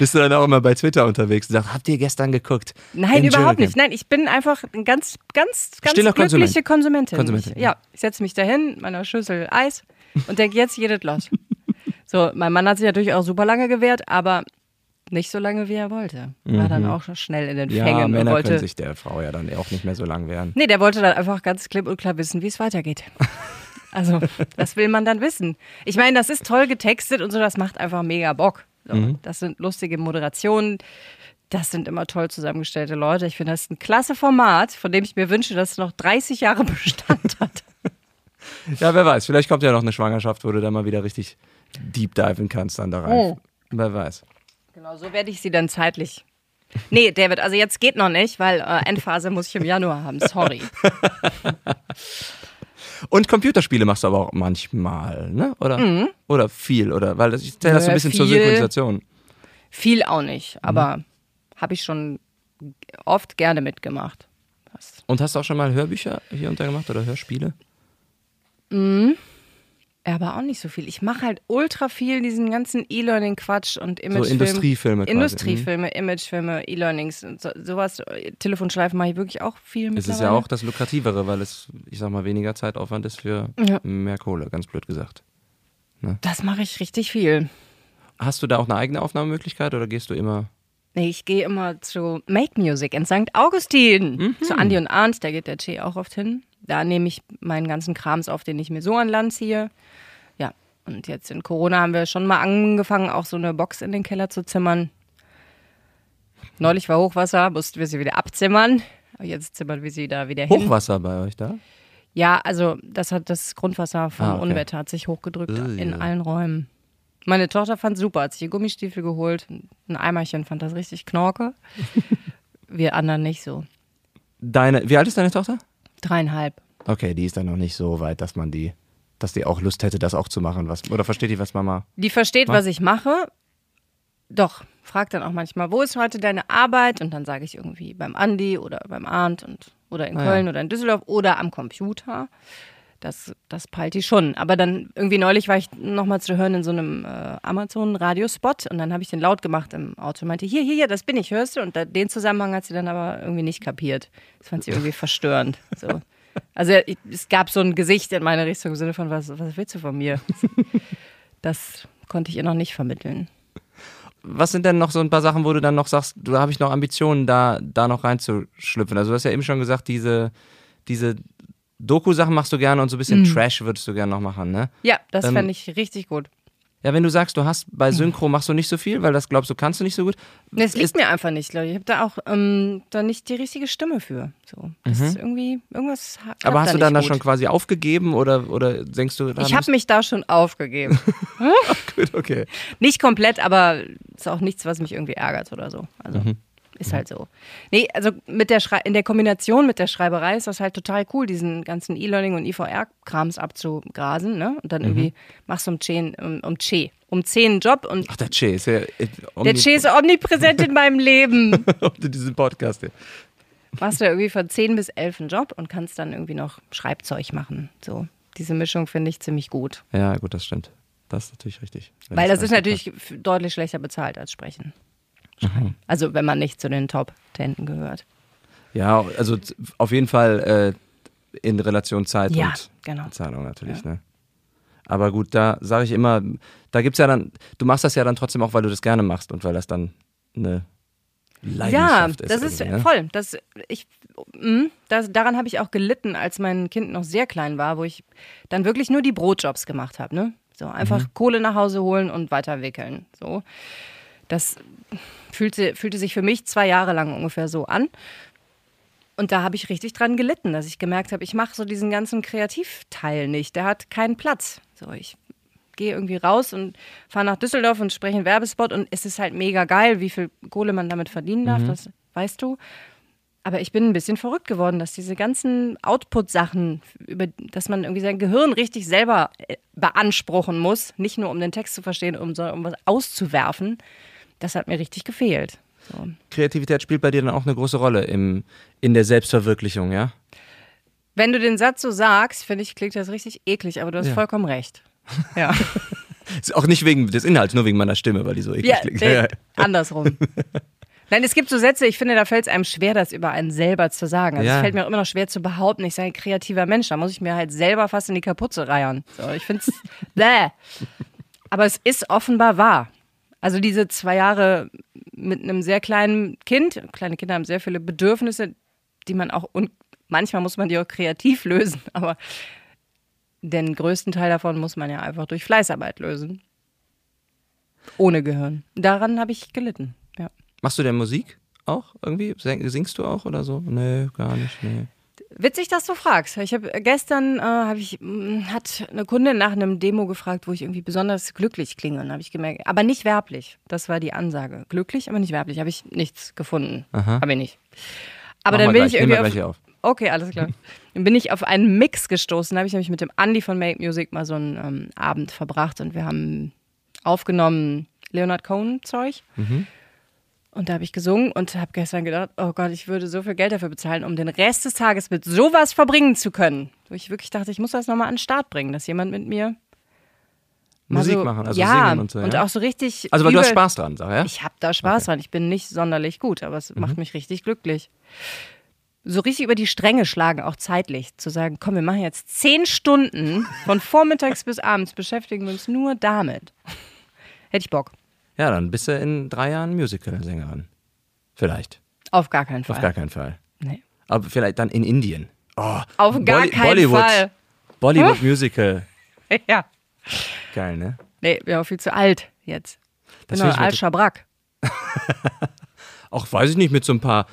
Bist du dann auch immer bei Twitter unterwegs und sagst, habt ihr gestern geguckt? Nein, überhaupt nicht. Nein, ich bin einfach eine ganz, ganz, ganz Stiller glückliche Konsument. Konsumentin. Konsumentin, Ich, ja, ich setze mich dahin, meiner Schüssel Eis und denke, jetzt geht es los. So, mein Mann hat sich natürlich auch super lange gewehrt, aber nicht so lange, wie er wollte. War dann auch schon schnell in den Mhm. Ja, Fängen und Männer wollte. können sich der Frau ja dann auch nicht mehr so lang wehren. Nee, der wollte dann einfach ganz klipp und klar wissen, wie es weitergeht. Also, das will man dann wissen. Ich meine, das ist toll getextet und so, das macht einfach mega Bock. So, Mhm. Das sind lustige Moderationen. Das sind immer toll zusammengestellte Leute. Ich finde, das ist ein klasse Format, von dem ich mir wünsche, dass es noch 30 Jahre Bestand hat. Ja, wer weiß, vielleicht kommt ja noch eine Schwangerschaft, wo du dann mal wieder richtig deep diven kannst dann da rein. Oh. Wer weiß. Genau, so werde ich sie dann zeitlich. Nee, David, also jetzt geht noch nicht, weil äh, Endphase muss ich im Januar haben. Sorry. Und Computerspiele machst du aber auch manchmal, ne? Oder? Oder viel, oder? Weil das, ich zähle das so ein Nö, bisschen zur Mhm. viel. Synchronisation. Viel auch nicht, aber habe ich schon oft gerne mitgemacht. Und hast du auch schon mal Hörbücher hier untergemacht oder Hörspiele? Ja, aber auch nicht so viel. Ich mache halt ultra viel diesen ganzen E-Learning-Quatsch und Imagefilme. Industriefilme quasi, mhm. Industriefilme, Imagefilme, E-Learnings und so, sowas. Telefonschleifen mache ich wirklich auch viel Es ist ja auch das Lukrativere, weil es, ich sag mal, weniger Zeitaufwand ist für Ja. mehr Kohle, ganz blöd gesagt. Das mache ich richtig viel. Hast du da auch eine eigene Aufnahmemöglichkeit oder gehst du immer? Ich gehe immer zu Make Music in St. Augustin. Mhm. Zu Andi und Arndt, da geht der Che auch oft hin. Da nehme ich meinen ganzen Krams auf, den ich mir so an Land ziehe. Ja, und jetzt in Corona haben wir schon mal angefangen, auch so eine Box in den Keller zu zimmern. Neulich war Hochwasser, mussten wir sie wieder abzimmern. Jetzt zimmern wir sie da wieder hin. Hochwasser bei euch da? Ja, also das hat das Grundwasser vom Ah, okay. Unwetter hat sich hochgedrückt Ui. in allen Räumen. Meine Tochter fand super, hat sich ihr Gummistiefel geholt, ein Eimerchen fand das richtig knorke. Wir anderen nicht so. Deine, wie alt ist deine Tochter? Dreieinhalb. Okay, die ist dann noch nicht so weit, dass man die, dass die auch Lust hätte, das auch zu machen. Was, oder versteht die, was Mama? Die versteht, Was? was ich mache. Doch, fragt dann auch manchmal, wo ist heute deine Arbeit? Und dann sage ich irgendwie beim Andi oder beim Arndt und, oder in Ah, ja. Köln oder in Düsseldorf oder am Computer. Das, das peilt die schon. Aber dann irgendwie neulich war ich nochmal zu hören in so einem äh, Amazon-Radiospot und dann habe ich den laut gemacht im Auto und meinte, hier, hier, hier, das bin ich, hörst du? Und da, den Zusammenhang hat sie dann aber irgendwie nicht kapiert. Das fand sie irgendwie verstörend. So. Also ich- es gab so ein Gesicht in meine Richtung im Sinne von, was, was willst du von mir? Das konnte ich ihr noch nicht vermitteln. Was sind denn noch so ein paar Sachen, wo du dann noch sagst, du habe ich noch Ambitionen, da, da noch reinzuschlüpfen? Also du hast ja eben schon gesagt, diese, diese Doku-Sachen machst du gerne und so ein bisschen Trash würdest du gerne noch machen, ne? Ja, das Ähm, fände ich richtig gut. Ja, wenn du sagst, du hast bei Synchro machst du nicht so viel, weil das glaubst du, kannst du nicht so gut. Es liegt mir einfach nicht, Leute. Ich habe da auch ähm, da nicht die richtige Stimme für. So, das ist irgendwie irgendwas. Mhm. Aber hast da du dann da schon quasi aufgegeben oder, oder denkst du, Ich habe mich da schon aufgegeben. gut, okay. nicht komplett, aber ist auch nichts, was mich irgendwie ärgert oder so. Also Mhm. Ist halt so. Nee, also mit der Schrei in der Kombination mit der Schreiberei ist das halt total cool, diesen ganzen E-Learning und IVR-Krams abzugrasen, ne? Und dann Mhm. irgendwie machst du um Che, um, um Che, um zehn einen Job und Ach, der Che ist ja. äh, der Che ist omnipräsent in meinem Leben. diesen Podcast hier. machst du irgendwie von 10 bis 11 einen Job und kannst dann irgendwie noch Schreibzeug machen. So, diese Mischung finde ich ziemlich gut. Ja, gut, das stimmt. Das ist natürlich richtig. Weil das ist natürlich deutlich schlechter bezahlt als Sprechen. Mhm. Schreiben. Also wenn man nicht zu den Top-Tenten gehört. passt. Ja, also auf jeden Fall äh, in Relation Zeit Ja, und genau. Bezahlung natürlich, ne? Aber gut, da sage ich immer, da gibt's ja dann, du machst das ja dann trotzdem auch, weil du das gerne machst und weil das dann eine Ja, Leidenschaft ist. das ist ne? voll. Das, ich, mm, das, daran habe ich auch gelitten, als mein Kind noch sehr klein war, wo ich dann wirklich nur die Brotjobs gemacht habe. Ne? So einfach Mhm. Kohle nach Hause holen und weiterwickeln. So. Das fühlte, fühlte sich für mich zwei Jahre lang ungefähr so an. Und da habe ich richtig dran gelitten, dass ich gemerkt habe, ich mache so diesen ganzen Kreativteil nicht. Der hat keinen Platz. So, ich gehe irgendwie raus und fahre nach Düsseldorf und spreche einen Werbespot und es ist halt mega geil, wie viel Kohle man damit verdienen darf, das weißt du. Aber ich bin ein bisschen verrückt geworden, dass diese ganzen Output-Sachen, über, dass man irgendwie sein Gehirn richtig selber äh, beanspruchen muss, nicht nur um den Text zu verstehen, um, sondern um was auszuwerfen, das hat mir richtig gefehlt. So. Kreativität spielt bei dir dann auch eine große Rolle im, in der Selbstverwirklichung, ja? Wenn du den Satz so sagst, finde ich, klingt das richtig eklig, aber du hast Ja. vollkommen recht. Ja, Ist auch nicht wegen des Inhalts, nur wegen meiner Stimme, weil die so eklig ja, klingt. nee, andersrum. Nein, es gibt so Sätze, ich finde, da fällt es einem schwer, das über einen selber zu sagen. Also Ja. es fällt mir auch immer noch schwer zu behaupten, ich sei ein kreativer Mensch. Da muss ich mir halt selber fast in die Kapuze reiern. So, ich finde es bäh. Aber es ist offenbar wahr. Also diese zwei Jahre mit einem sehr kleinen Kind, kleine Kinder haben sehr viele Bedürfnisse, die man auch, und manchmal muss man die auch kreativ lösen, aber den größten Teil davon muss man ja einfach durch Fleißarbeit lösen. Ohne Gehirn. Daran habe ich gelitten. Ja. Machst du denn Musik auch irgendwie? Sing- Singst du auch oder so? Nee, gar nicht, nee. Witzig, dass du fragst. Ich habe gestern äh, hab ich, mh, hat eine Kundin nach einem Demo gefragt, wo ich irgendwie besonders glücklich klinge. Und habe ich gemerkt, aber nicht werblich. Das war die Ansage. Glücklich, aber nicht werblich. Habe ich nichts gefunden. Habe ich nicht. Aber Machen dann bin gleich, ich irgendwie auf, auf. Okay, alles klar. Dann bin ich auf einen Mix gestoßen. Da habe ich nämlich mit dem Andy von Make Music mal so einen ähm, Abend verbracht und wir haben aufgenommen Leonard Cohen Zeug. Und da habe ich gesungen und habe gestern gedacht, oh Gott, ich würde so viel Geld dafür bezahlen, um den Rest des Tages mit sowas verbringen zu können. Wo ich wirklich dachte, ich muss das nochmal an den Start bringen, dass jemand mit mir Musik so, machen, also ja, singen und so. Ja? auch so richtig. also weil du hast übel- Spaß dran, sag ja? Ich habe da Spaß dran. Ich bin nicht sonderlich gut, aber es Mhm. macht mich richtig glücklich. So richtig über die Stränge schlagen, auch zeitlich. Zu sagen, komm, wir machen jetzt zehn Stunden von vormittags bis abends, beschäftigen wir uns nur damit. Hätte ich Bock. Ja, dann bist du in drei Jahren Musical-Sängerin. Vielleicht. Auf gar keinen Fall. Auf gar keinen Fall. nee. Aber vielleicht dann in Indien. Oh, Auf gar Bolly- keinen Bollywood. Fall. Bollywood Musical. Ja. Geil, ne? Nee, bin auch viel zu alt jetzt. Bin Das noch mal- Al-Schabrack. Auch weiß ich nicht, mit so ein paar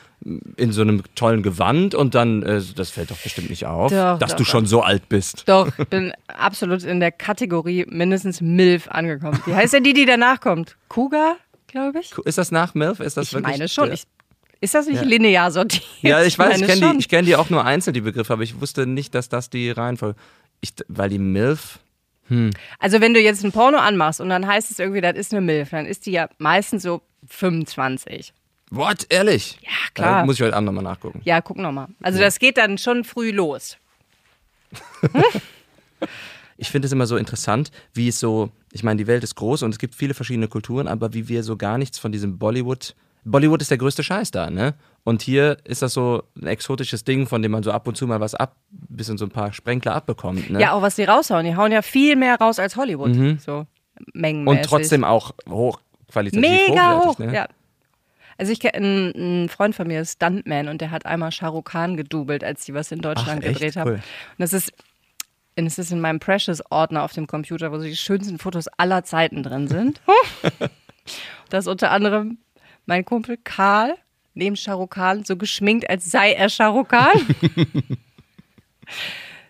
in so einem tollen Gewand und dann, äh, das fällt doch bestimmt nicht auf, Doch, dass doch, du doch. schon so alt bist. Doch, bin absolut in der Kategorie mindestens MILF angekommen. Wie heißt denn die, die danach kommt? Kuga, glaube ich? Ist das nach MILF? Ist das Ich wirklich meine schon. Ich, ist das nicht Ja. linear sortiert? ja, ich weiß, ich kenne die, ich kenn die auch nur einzeln, die Begriffe, aber ich wusste nicht, dass das die Reihenfolge. Ich, weil die MILF. Also wenn du jetzt ein Porno anmachst und dann heißt es irgendwie, das ist eine MILF, dann ist die ja meistens so 25. What? Ehrlich? Ja, klar. Äh, muss ich heute Abend nochmal nachgucken. Ja, guck nochmal. Also das geht dann schon früh los. Ich finde es immer so interessant, wie es so, ich meine, die Welt ist groß und es gibt viele verschiedene Kulturen, aber wie wir so gar nichts von diesem Bollywood. Bollywood ist der größte Scheiß da, ne? Und hier ist das so ein exotisches Ding, von dem man so ab und zu mal was ab, bisschen so ein paar Sprenkler abbekommt, ne? Ja, auch was die raushauen. Die hauen ja viel mehr raus als Hollywood. So mengenmäßig. Mhm. und trotzdem auch hochqualitativ Mega hoch. ne? Ja. Also ich kenne ein, ein Freund von mir ist Stuntman und der hat einmal Shah Rukh Khan gedoubelt, als die was in Deutschland Ach, gedreht haben. Cool. Und das ist und es ist in meinem Precious-Ordner auf dem Computer, wo so die schönsten Fotos aller Zeiten drin sind. das ist unter anderem mein Kumpel Karl, neben Shah Rukh Khan, so geschminkt, als sei er Shah Rukh Khan.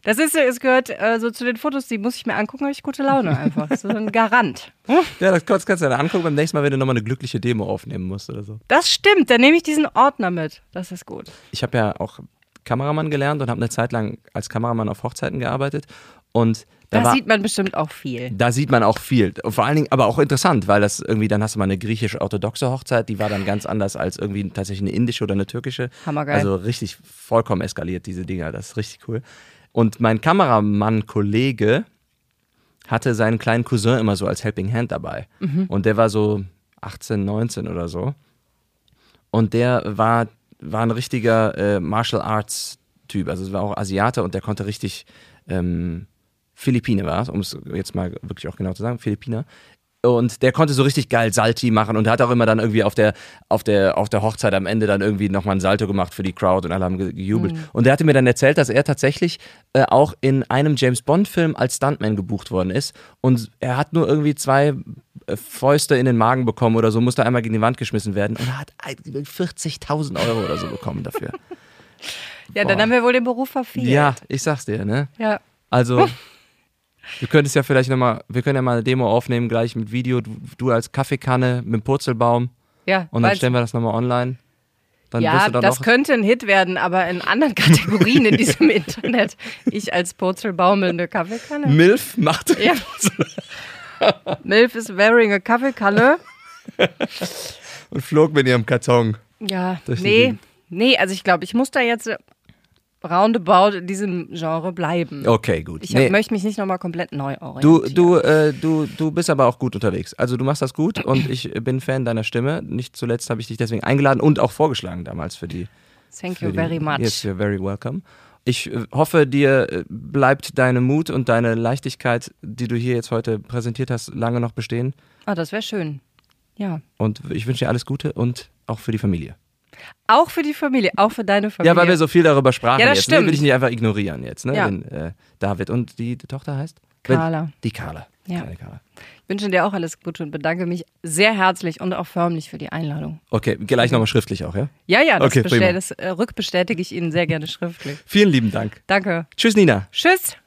Das ist, es gehört äh, so zu den Fotos, die muss ich mir angucken, habe ich gute Laune einfach. So ein Garant. Ja, das kannst, kannst du dir angucken beim nächsten Mal, wenn du nochmal eine glückliche Demo aufnehmen musst oder so. Das stimmt, dann nehme ich diesen Ordner mit. Das ist gut. Ich habe ja auch Kameramann gelernt und habe eine Zeit lang als Kameramann auf Hochzeiten gearbeitet. Und da, Da war, sieht man bestimmt auch viel. da sieht man auch viel. Und vor allen Dingen, aber auch interessant, weil das irgendwie, dann hast du mal eine griechisch-orthodoxe Hochzeit, die war dann ganz anders als irgendwie tatsächlich eine indische oder eine türkische. Hammergeil. Also richtig vollkommen eskaliert, diese Dinger. Das ist richtig cool. Und mein Kameramann-Kollege hatte seinen kleinen Cousin immer so als Helping Hand dabei. Und der war so 18, 19 oder so. Und der war, war ein richtiger äh, Martial Arts Typ. Also es war auch Asiate und der konnte richtig ähm, Philippine war es, um es jetzt mal wirklich auch genau zu sagen, Philippiner. Und der konnte so richtig geil Salti machen und hat auch immer dann irgendwie auf der, auf der, auf der Hochzeit am Ende dann irgendwie nochmal ein Salto gemacht für die Crowd und alle haben ge- gejubelt. Und der hatte mir dann erzählt, dass er tatsächlich äh, auch in einem James Bond-Film als Stuntman gebucht worden ist. Und er hat nur irgendwie zwei äh, Fäuste in den Magen bekommen oder so, musste einmal gegen die Wand geschmissen werden und hat 40.000 Euro oder so bekommen dafür. Ja, dann Boah. haben wir wohl den Beruf verfehlt. Ja, ich sag's dir, ne? Ja. Also, du könntest ja vielleicht nochmal, wir können ja mal eine Demo aufnehmen, gleich mit Video, du, du als Kaffeekanne mit dem Purzelbaum Ja, und dann stellen wir das nochmal online. Dann ja das könnte ein Hit werden, aber in anderen Kategorien in diesem Internet. Ich als purzelbaumelnde Kaffeekanne. Milf macht Ja. Milf is wearing a Kaffeekanne. und flog mit ihrem Karton. Ja, nee, nee, also ich glaube, ich muss da jetzt roundabout in diesem Genre bleiben. Okay, gut. Ich hab, Nee, möchte mich nicht nochmal komplett neu du, orientieren. du, äh, du, du bist aber auch gut unterwegs. Also du machst das gut und ich bin Fan deiner Stimme. Nicht zuletzt habe ich dich deswegen eingeladen und auch vorgeschlagen damals für die Thank you die- very much. Yes, you're very welcome. Ich äh, hoffe, dir äh, bleibt deine Mut und deine Leichtigkeit, die du hier jetzt heute präsentiert hast, lange noch bestehen. Ah, das wäre schön. Ja. Und ich wünsche dir alles Gute und auch für die Familie. Auch für die Familie, auch für deine Familie. Ja, weil wir so viel darüber sprachen Ja, das jetzt. Ne? stimmt. Will ich nicht einfach ignorieren jetzt. Ne? Ja. Den, äh, David. Und die, die Tochter heißt? Carla. Die Carla. Ja. Carla. Ich wünsche dir auch alles Gute und bedanke mich sehr herzlich und auch förmlich für die Einladung. Okay, gleich nochmal schriftlich auch, ja? Ja, ja, das, Okay, bestell, das äh, rückbestätige ich Ihnen sehr gerne schriftlich. Vielen lieben Dank. Danke. Tschüss, Nina. Tschüss.